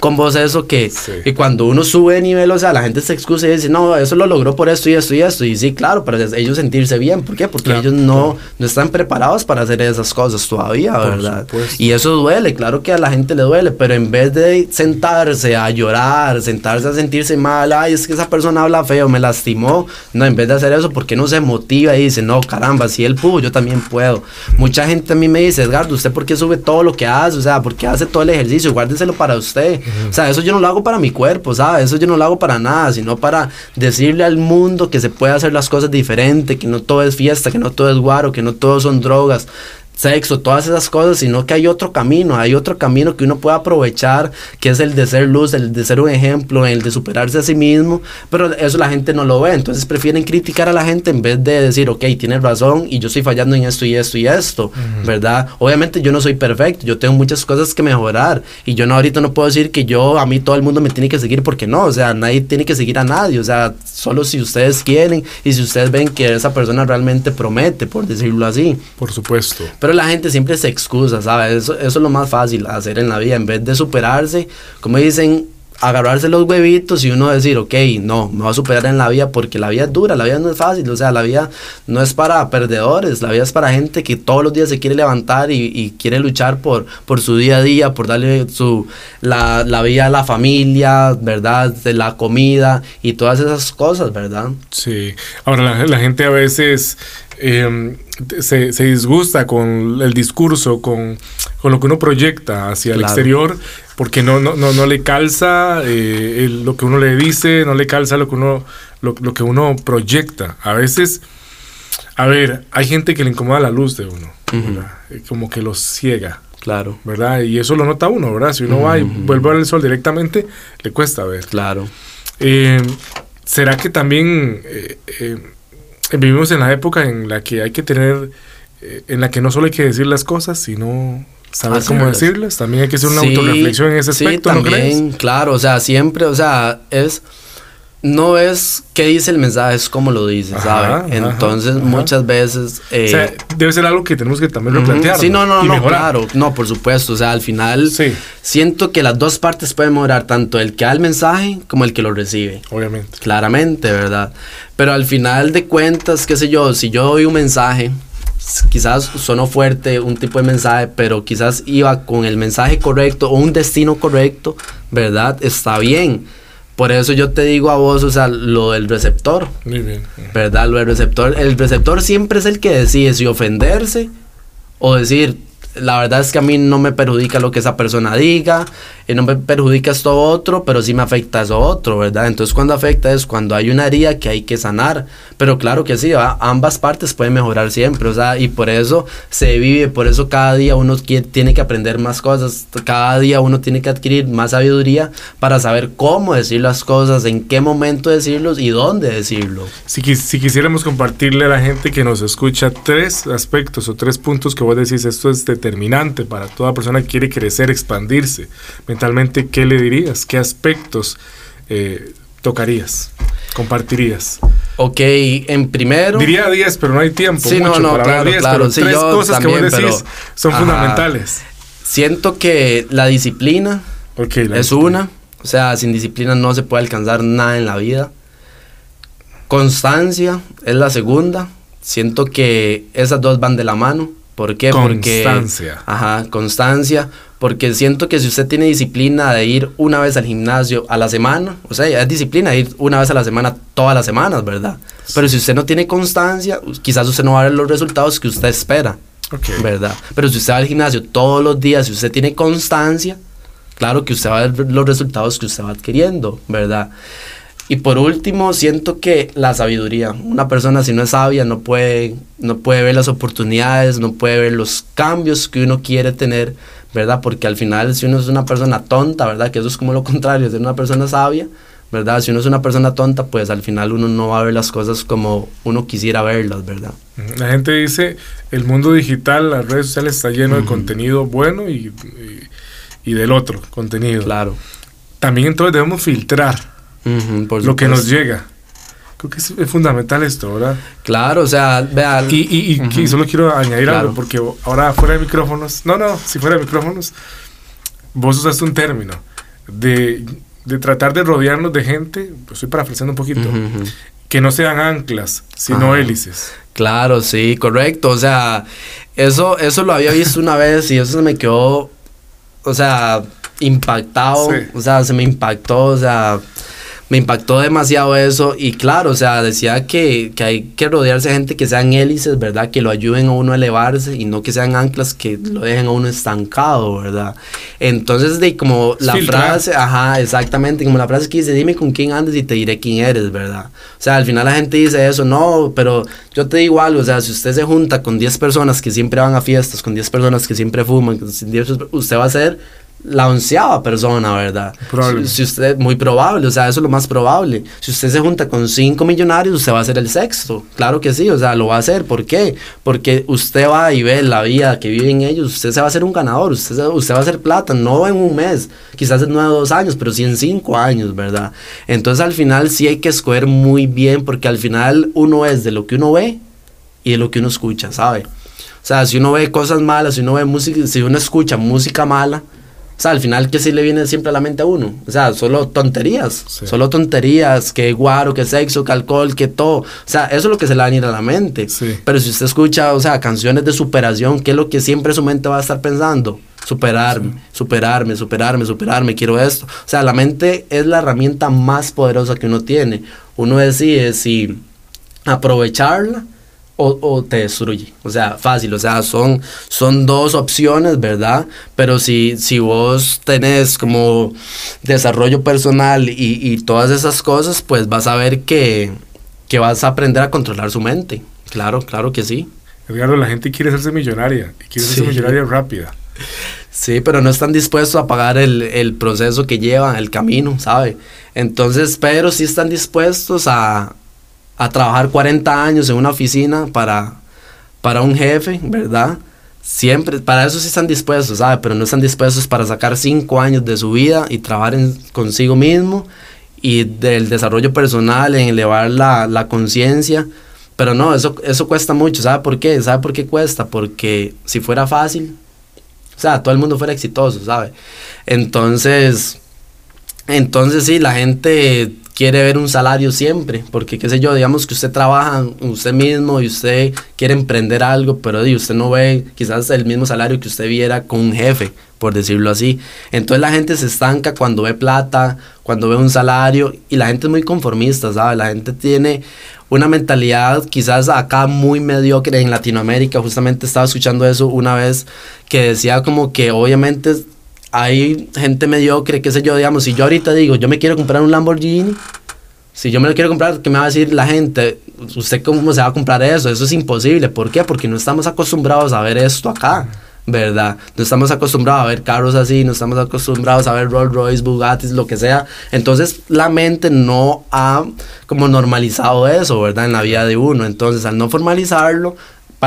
con vos eso que y cuando uno sube de nivel, o sea, la gente se excusa y dice, no, eso lo logró por esto y esto y esto. Y sí, claro, para ellos sentirse bien. ¿Por qué? Porque ellos no, no están preparados para hacer esas cosas todavía, ¿verdad? Y eso duele, claro que a la gente le duele, pero en vez de sentarse a llorar, sentarse a sentirse mal, ay, es que esa persona habla feo, me lastimó, no, en vez de hacer eso, ¿por qué no se motiva y dice, no, caramba, si él pudo, yo también puedo? Mucha gente a mí me dice, Edgardo, ¿usted por qué sube todo lo que hace? O sea, ¿por qué hace todo el ejercicio? Guárdeselo para usted. O sea, eso yo no lo hago para mi cuerpo, ¿sabes? Eso yo no lo hago para nada, sino para decirle al mundo que se puede hacer las cosas diferente, que no todo es fiesta, que no todo es guaro, que no todo son drogas sexo, todas esas cosas, sino que hay otro camino, hay otro camino que uno puede aprovechar, que es el de ser luz, el de ser un ejemplo, el de superarse a sí mismo, pero eso la gente no lo ve, entonces prefieren criticar a la gente en vez de decir, ok, tienes razón y yo estoy fallando en esto y esto y esto, ¿verdad? Obviamente yo no soy perfecto, yo tengo muchas cosas que mejorar y yo no ahorita no puedo decir que yo, a mí todo el mundo me tiene que seguir porque no, o sea, nadie tiene que seguir a nadie, o sea, solo si ustedes quieren y si ustedes ven que esa persona realmente promete, por decirlo así. Por supuesto. Pero la gente siempre se excusa, ¿sabes? Eso, es lo más fácil hacer en la vida. En vez de superarse, como dicen, agarrarse los huevitos y uno decir, ok, no, me voy a superar en la vida porque la vida es dura, la vida no es fácil, o sea, la vida no es para perdedores, la vida es para gente que todos los días se quiere levantar y, quiere luchar por, su día a día, por darle su, la, vida a la familia, ¿verdad? De la comida y todas esas cosas, ¿verdad? Sí, ahora la gente a veces eh, se, se, disgusta con el discurso, con, con, lo que uno proyecta hacia claro. el exterior, porque no, no, no, no le calza eh, el, lo que uno le dice, no le calza lo que uno, lo, lo, que uno proyecta. A veces, a ver, hay gente que le incomoda la luz de uno, uh -huh. como que los ciega. Claro. ¿Verdad? Y eso lo nota uno, ¿verdad? Si uno uh -huh. va y vuelve a ver el sol directamente, le cuesta ver. Claro. Eh, ¿Será que también eh, eh, vivimos en la época en la que hay que tener, eh, en la que no solo hay que decir las cosas, sino saber cómo decirlas? También hay que hacer una sí, autorreflexión en ese aspecto, sí, también, ¿no claro, o sea, siempre, o sea, es no es qué dice el mensaje, es cómo lo dice, ¿sabes? Entonces, ajá. muchas veces... Eh, o sea, debe ser algo que tenemos que también replantear. Sí, no, no, no, claro. No, por supuesto. O sea, al final sí. siento que las dos partes pueden mejorar, tanto el que da el mensaje como el que lo recibe. Obviamente. Claramente, ¿verdad? Pero al final de cuentas, qué sé yo, si yo doy un mensaje, quizás sonó fuerte un tipo de mensaje, pero quizás iba con el mensaje correcto o un destino correcto, ¿verdad? Está bien por eso yo te digo a vos, o sea, lo del receptor. Muy bien. ¿Verdad? Lo del receptor. El receptor siempre es el que decide si ofenderse o decir, la verdad es que a mí no me perjudica lo que esa persona diga, y no me perjudica esto otro, pero sí me afecta eso otro, ¿verdad? Entonces cuando afecta es cuando hay una herida que hay que sanar, pero claro que sí, ambas partes pueden mejorar siempre, o sea, y por eso se vive, por eso cada día uno tiene que aprender más cosas, cada día uno tiene que adquirir más sabiduría para saber cómo decir las cosas, en qué momento decirlos y dónde decirlo. Si, si quisiéramos compartirle a la gente que nos escucha tres aspectos o tres puntos que vos decís, esto es determinante para toda persona que quiere crecer, expandirse, mentalmente, ¿qué le dirías? ¿Qué aspectos eh, tocarías? ¿Compartirías? Ok, en primero... Diría 10, pero no hay tiempo sí, mucho no, no, para claro, diez, claro, pero sí, tres cosas también, que vos decís pero, son ajá, fundamentales. Siento que la disciplina okay, la es disciplina. una, o sea, sin disciplina no se puede alcanzar nada en la vida. Constancia es la segunda. Siento que esas dos van de la mano. ¿Por qué? Constancia. Porque, ajá, constancia. Porque siento que si usted tiene disciplina de ir una vez al gimnasio a la semana, o sea, es disciplina de ir una vez a la semana todas las semanas, ¿verdad? Sí. Pero si usted no tiene constancia, quizás usted no va a ver los resultados que usted espera, okay. ¿verdad? Pero si usted va al gimnasio todos los días, si usted tiene constancia, claro que usted va a ver los resultados que usted va adquiriendo, ¿verdad? Y por último, siento que la sabiduría. Una persona si no es sabia no puede, no puede ver las oportunidades, no puede ver los cambios que uno quiere tener, ¿verdad? Porque al final si uno es una persona tonta, ¿verdad? Que eso es como lo contrario, ser una persona sabia, ¿verdad? Si uno es una persona tonta, pues al final uno no va a ver las cosas como uno quisiera verlas, ¿verdad? La gente dice, el mundo digital, las redes sociales está lleno uh -huh. de contenido bueno y, y, y del otro contenido. Claro. También entonces debemos filtrar Uh -huh, lo que nos llega. Creo que es, es, fundamental esto, ¿verdad? Claro, o sea, vean. Y, y, y, uh -huh. y, solo quiero añadir claro. algo, porque ahora fuera de micrófonos, no, no, si fuera de micrófonos, vos usaste un término de, de tratar de rodearnos de gente, pues estoy parafraseando un poquito, uh -huh. que no sean anclas, sino Ajá. hélices. Claro, sí, correcto. O sea, eso, eso lo había visto una vez y eso se me quedó, o sea, impactado. Sí. O sea, se me impactó, o sea me impactó demasiado eso y claro, o sea, decía que, que, hay que rodearse de gente que sean hélices, ¿verdad? Que lo ayuden a uno a elevarse y no que sean anclas que lo dejen a uno estancado, ¿verdad? Entonces, de como la frase, ajá, exactamente, como la frase que dice, dime con quién andas y te diré quién eres, ¿verdad? O sea, al final la gente dice eso, no, pero yo te digo algo, o sea, si usted se junta con 10 personas que siempre van a fiestas, con 10 personas que siempre fuman, usted va a ser la onceava persona, ¿verdad? Probable. Si, usted, muy probable, o sea, eso es lo más probable. Si usted se junta con cinco millonarios, usted va a ser el sexto. Claro que sí, o sea, lo va a hacer. ¿Por qué? Porque usted va y ve la vida que viven ellos, usted se va a hacer un ganador, usted, usted va a hacer plata, no en un mes, quizás en nueve o dos años, pero sí en cinco años, ¿verdad? Entonces al final sí hay que escoger muy bien, porque al final uno es de lo que uno ve y de lo que uno escucha, ¿sabe? O sea, si uno ve cosas malas, si uno ve música, si uno escucha música mala, o sea, al final, ¿qué sí le viene siempre a la mente a uno? O sea, solo tonterías. Sí. Solo tonterías, que guaro, que sexo, que alcohol, que todo. O sea, eso es lo que se le va a venir a la mente. Sí. Pero si usted escucha, o sea, canciones de superación, ¿qué es lo que siempre su mente va a estar pensando? Superarme, sí. superarme, superarme, superarme, quiero esto. O sea, la mente es la herramienta más poderosa que uno tiene. Uno decide si aprovecharla o, te destruye. O sea, fácil, o sea, son, son dos opciones, ¿verdad? Pero si, si vos tenés como desarrollo personal y, y todas esas cosas, pues vas a ver que, que vas a aprender a controlar su mente. Claro, claro que sí. Edgardo, la gente quiere hacerse millonaria, quiere hacerse millonaria rápida. Sí, pero no están dispuestos a pagar el, el, proceso que llevan, el camino, ¿sabe? Entonces, pero sí están dispuestos a, a trabajar 40 años en una oficina para, para un jefe, ¿verdad? Siempre, para eso sí están dispuestos, ¿sabe? Pero no están dispuestos para sacar 5 años de su vida y trabajar en, consigo mismo y del desarrollo personal, en elevar la, la conciencia. Pero no, eso, eso cuesta mucho. ¿Sabe por qué? ¿Sabe por qué cuesta? Porque si fuera fácil, o sea, todo el mundo fuera exitoso, ¿sabe? Entonces, entonces sí, la gente quiere ver un salario siempre, porque qué sé yo, digamos que usted trabaja usted mismo y usted quiere emprender algo, pero usted no ve quizás el mismo salario que usted viera con un jefe, por decirlo así. Entonces la gente se estanca cuando ve plata, cuando ve un salario y la gente es muy conformista, ¿sabe? La gente tiene una mentalidad quizás acá muy mediocre en Latinoamérica, justamente estaba escuchando eso una vez que decía como que obviamente hay gente mediocre, qué sé yo, digamos, si yo ahorita digo, yo me quiero comprar un Lamborghini, si yo me lo quiero comprar, ¿qué me va a decir la gente? ¿Usted cómo se va a comprar eso? Eso es imposible. ¿Por qué? Porque no estamos acostumbrados a ver esto acá, ¿verdad? No estamos acostumbrados a ver carros así, no estamos acostumbrados a ver Rolls Royce, Bugatti, lo que sea. Entonces la mente no ha como normalizado eso, ¿verdad? En la vida de uno. Entonces al no formalizarlo,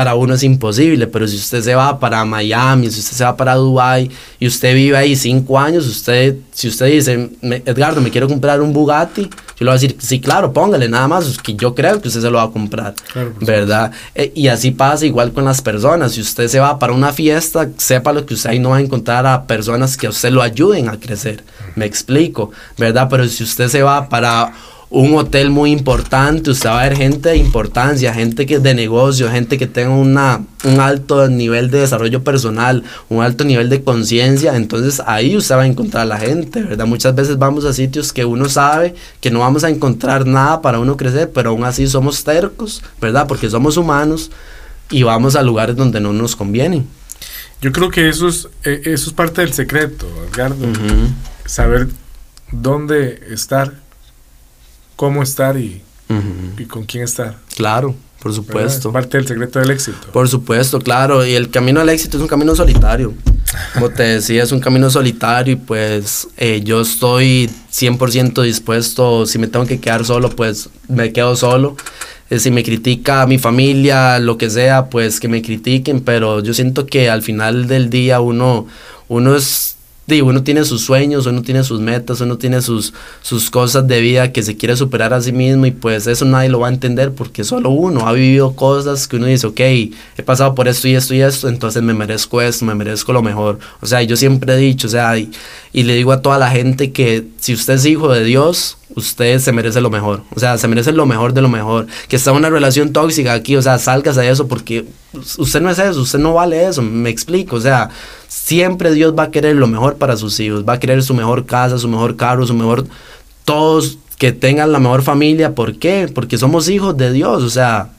para uno es imposible, pero si usted se va para Miami, si usted se va para Dubai y usted vive ahí cinco años, usted, si usted dice, Edgardo, me quiero comprar un Bugatti, yo le voy a decir, sí, claro, póngale, nada más, que yo creo que usted se lo va a comprar, ¿verdad? Eh, y así pasa igual con las personas, si usted se va para una fiesta, sepa lo que usted ahí no va a encontrar a personas que a usted lo ayuden a crecer, me explico, ¿verdad? Pero si usted se va para un hotel muy importante, usted va a ver gente de importancia, gente que de negocio, gente que tenga una, un alto nivel de desarrollo personal, un alto nivel de conciencia, entonces ahí usted va a encontrar a la gente, ¿verdad? Muchas veces vamos a sitios que uno sabe que no vamos a encontrar nada para uno crecer, pero aún así somos tercos, ¿verdad? Porque somos humanos y vamos a lugares donde no nos conviene. Yo creo que eso es, eh, eso es parte del secreto, Edgardo. Saber dónde estar cómo estar y, y con quién estar. Claro, por supuesto. Es parte del secreto del éxito. Por supuesto, claro. Y el camino al éxito es un camino solitario. Como te decía, es un camino solitario y pues eh, yo estoy 100% dispuesto, si me tengo que quedar solo, pues me quedo solo. Eh, si me critica mi familia, lo que sea, pues que me critiquen, pero yo siento que al final del día uno, uno es uno tiene sus sueños, uno tiene sus metas, uno tiene sus, sus cosas de vida que se quiere superar a sí mismo y pues eso nadie lo va a entender porque solo uno ha vivido cosas que uno dice, ok, he pasado por esto y esto y esto, entonces me merezco esto, me merezco lo mejor. O sea, yo siempre he dicho, o sea, y, y le digo a toda la gente que si usted es hijo de Dios, usted se merece lo mejor. O sea, se merece lo mejor de lo mejor. Que está una relación tóxica aquí, o sea, salgas de eso porque usted no es eso, usted no vale eso, me explico. O sea, siempre Dios va a querer lo mejor para sus hijos, va a querer su mejor casa, su mejor carro, su mejor... Todos que tengan la mejor familia. ¿Por qué? Porque somos hijos de Dios, o sea...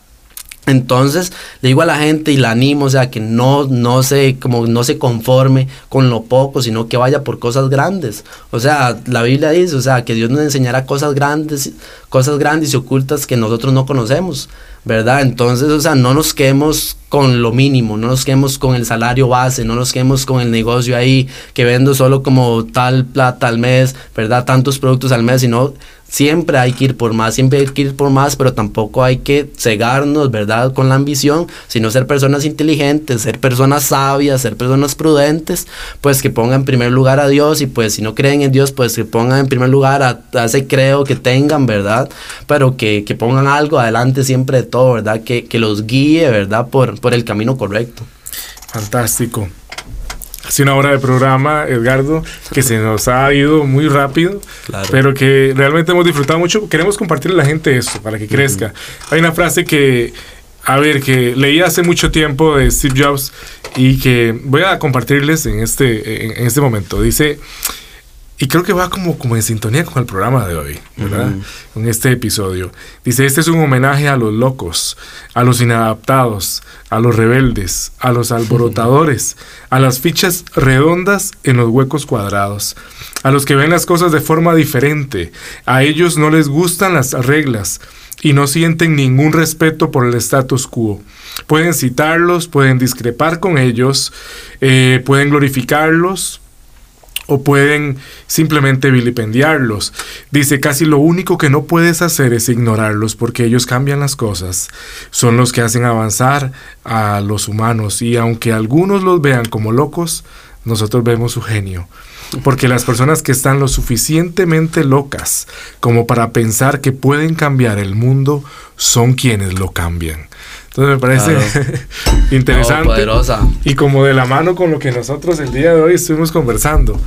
Entonces le digo a la gente y la animo, o sea, que no, no, se, como no se conforme con lo poco, sino que vaya por cosas grandes. O sea, la Biblia dice, o sea, que Dios nos enseñará cosas grandes, cosas grandes y ocultas que nosotros no conocemos. ¿verdad? Entonces, o sea, no nos quedemos con lo mínimo, no nos quedemos con el salario base, no nos quedemos con el negocio ahí que vendo solo como tal plata al mes, ¿verdad? Tantos productos al mes, sino siempre hay que ir por más, siempre hay que ir por más, pero tampoco hay que cegarnos, ¿verdad? Con la ambición, sino ser personas inteligentes, ser personas sabias, ser personas prudentes, pues que pongan en primer lugar a Dios y pues si no creen en Dios, pues que pongan en primer lugar a, ese creo que tengan, ¿verdad? Pero que, que, pongan algo adelante siempre de todo, ¿verdad? Que, que los guíe, ¿verdad? Por, por el camino correcto. Fantástico hace una hora de programa, Edgardo, que se nos ha ido muy rápido, pero que realmente hemos disfrutado mucho. Queremos compartirle a la gente esto para que crezca. Hay una frase que, a ver, que leí hace mucho tiempo de Steve Jobs y que voy a compartirles en este, en este momento. Dice, y creo que va como, como en sintonía con el programa de hoy, ¿verdad? Con este episodio. Dice, este es un homenaje a los locos, a los inadaptados, a los rebeldes, a los alborotadores, a las fichas redondas en los huecos cuadrados, a los que ven las cosas de forma diferente. A ellos no les gustan las reglas y no sienten ningún respeto por el status quo. Pueden citarlos, pueden discrepar con ellos, eh, pueden glorificarlos, o pueden simplemente vilipendiarlos. Dice, casi lo único que no puedes hacer es ignorarlos porque ellos cambian las cosas. Son los que hacen avanzar a los humanos y aunque algunos los vean como locos, nosotros vemos su genio. Porque las personas que están lo suficientemente locas como para pensar que pueden cambiar el mundo son quienes lo cambian. Entonces me parece interesante. poderosa. Y como de la mano con lo que nosotros el día de hoy estuvimos conversando.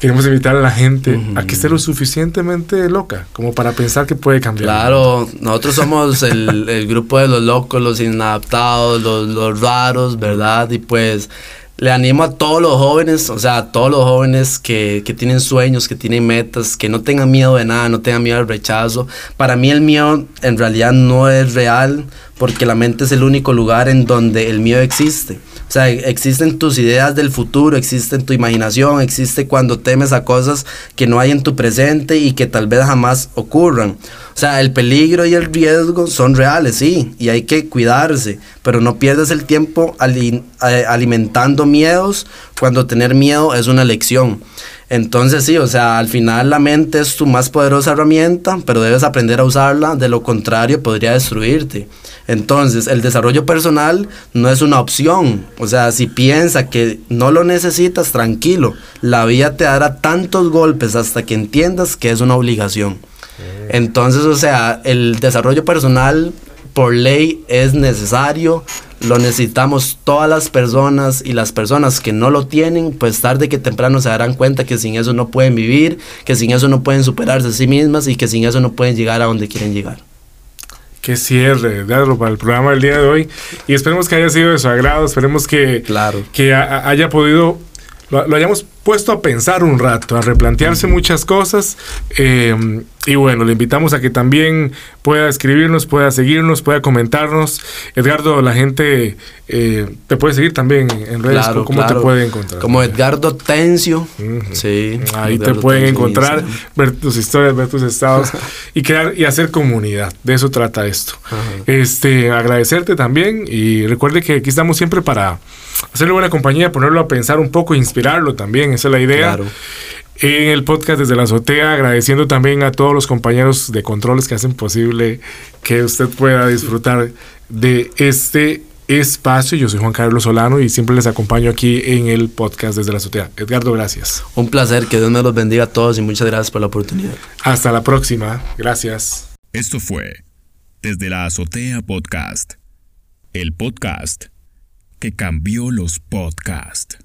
Queremos invitar a la gente a que esté lo suficientemente loca como para pensar que puede cambiar. Claro, nosotros somos el, el, grupo de los locos, los inadaptados, los, los raros, ¿verdad? Y pues le animo a todos los jóvenes, o sea, a todos los jóvenes que, que, tienen sueños, que tienen metas, que no tengan miedo de nada, no tengan miedo al rechazo. Para mí el miedo en realidad no es real porque la mente es el único lugar en donde el miedo existe. O sea, existen tus ideas del futuro, existe tu imaginación, existe cuando temes a cosas que no hay en tu presente y que tal vez jamás ocurran. O sea, el peligro y el riesgo son reales, sí, y hay que cuidarse, pero no pierdas el tiempo alimentando miedos cuando tener miedo es una lección. Entonces sí, o sea, al final la mente es tu más poderosa herramienta, pero debes aprender a usarla, de lo contrario podría destruirte. Entonces, el desarrollo personal no es una opción. O sea, si piensa que no lo necesitas, tranquilo. La vida te dará tantos golpes hasta que entiendas que es una obligación. Entonces, o sea, el desarrollo personal por ley es necesario, lo necesitamos todas las personas y las personas que no lo tienen, pues tarde que temprano se darán cuenta que sin eso no pueden vivir, que sin eso no pueden superarse a sí mismas y que sin eso no pueden llegar a donde quieren llegar. Qué cierre, ¿verdad? para el programa del día de hoy. Y esperemos que haya sido de su agrado, esperemos que, claro. que haya podido lo, hayamos puesto a pensar un rato, a replantearse muchas cosas. Eh, y bueno, le invitamos a que también pueda escribirnos, pueda seguirnos, pueda comentarnos. Edgardo, la gente eh, te puede seguir también en redes. ¿Cómo te puede encontrar? Como Edgardo Tencio. Sí. Ahí te pueden encontrar, ver tus historias, ver tus estados y crear y hacer comunidad. De eso trata esto. Este, agradecerte también y recuerde que aquí estamos siempre para hacerle buena compañía, ponerlo a pensar un poco, inspirarlo también, esa es la idea. En el podcast desde la azotea, agradeciendo también a todos los compañeros de controles que hacen posible que usted pueda disfrutar de este espacio. Yo soy Juan Carlos Solano y siempre les acompaño aquí en el podcast desde la azotea. Edgardo, gracias. Un placer, que Dios me los bendiga a todos y muchas gracias por la oportunidad. Hasta la próxima, gracias. Esto fue Desde la azotea podcast, el podcast que cambió los podcasts.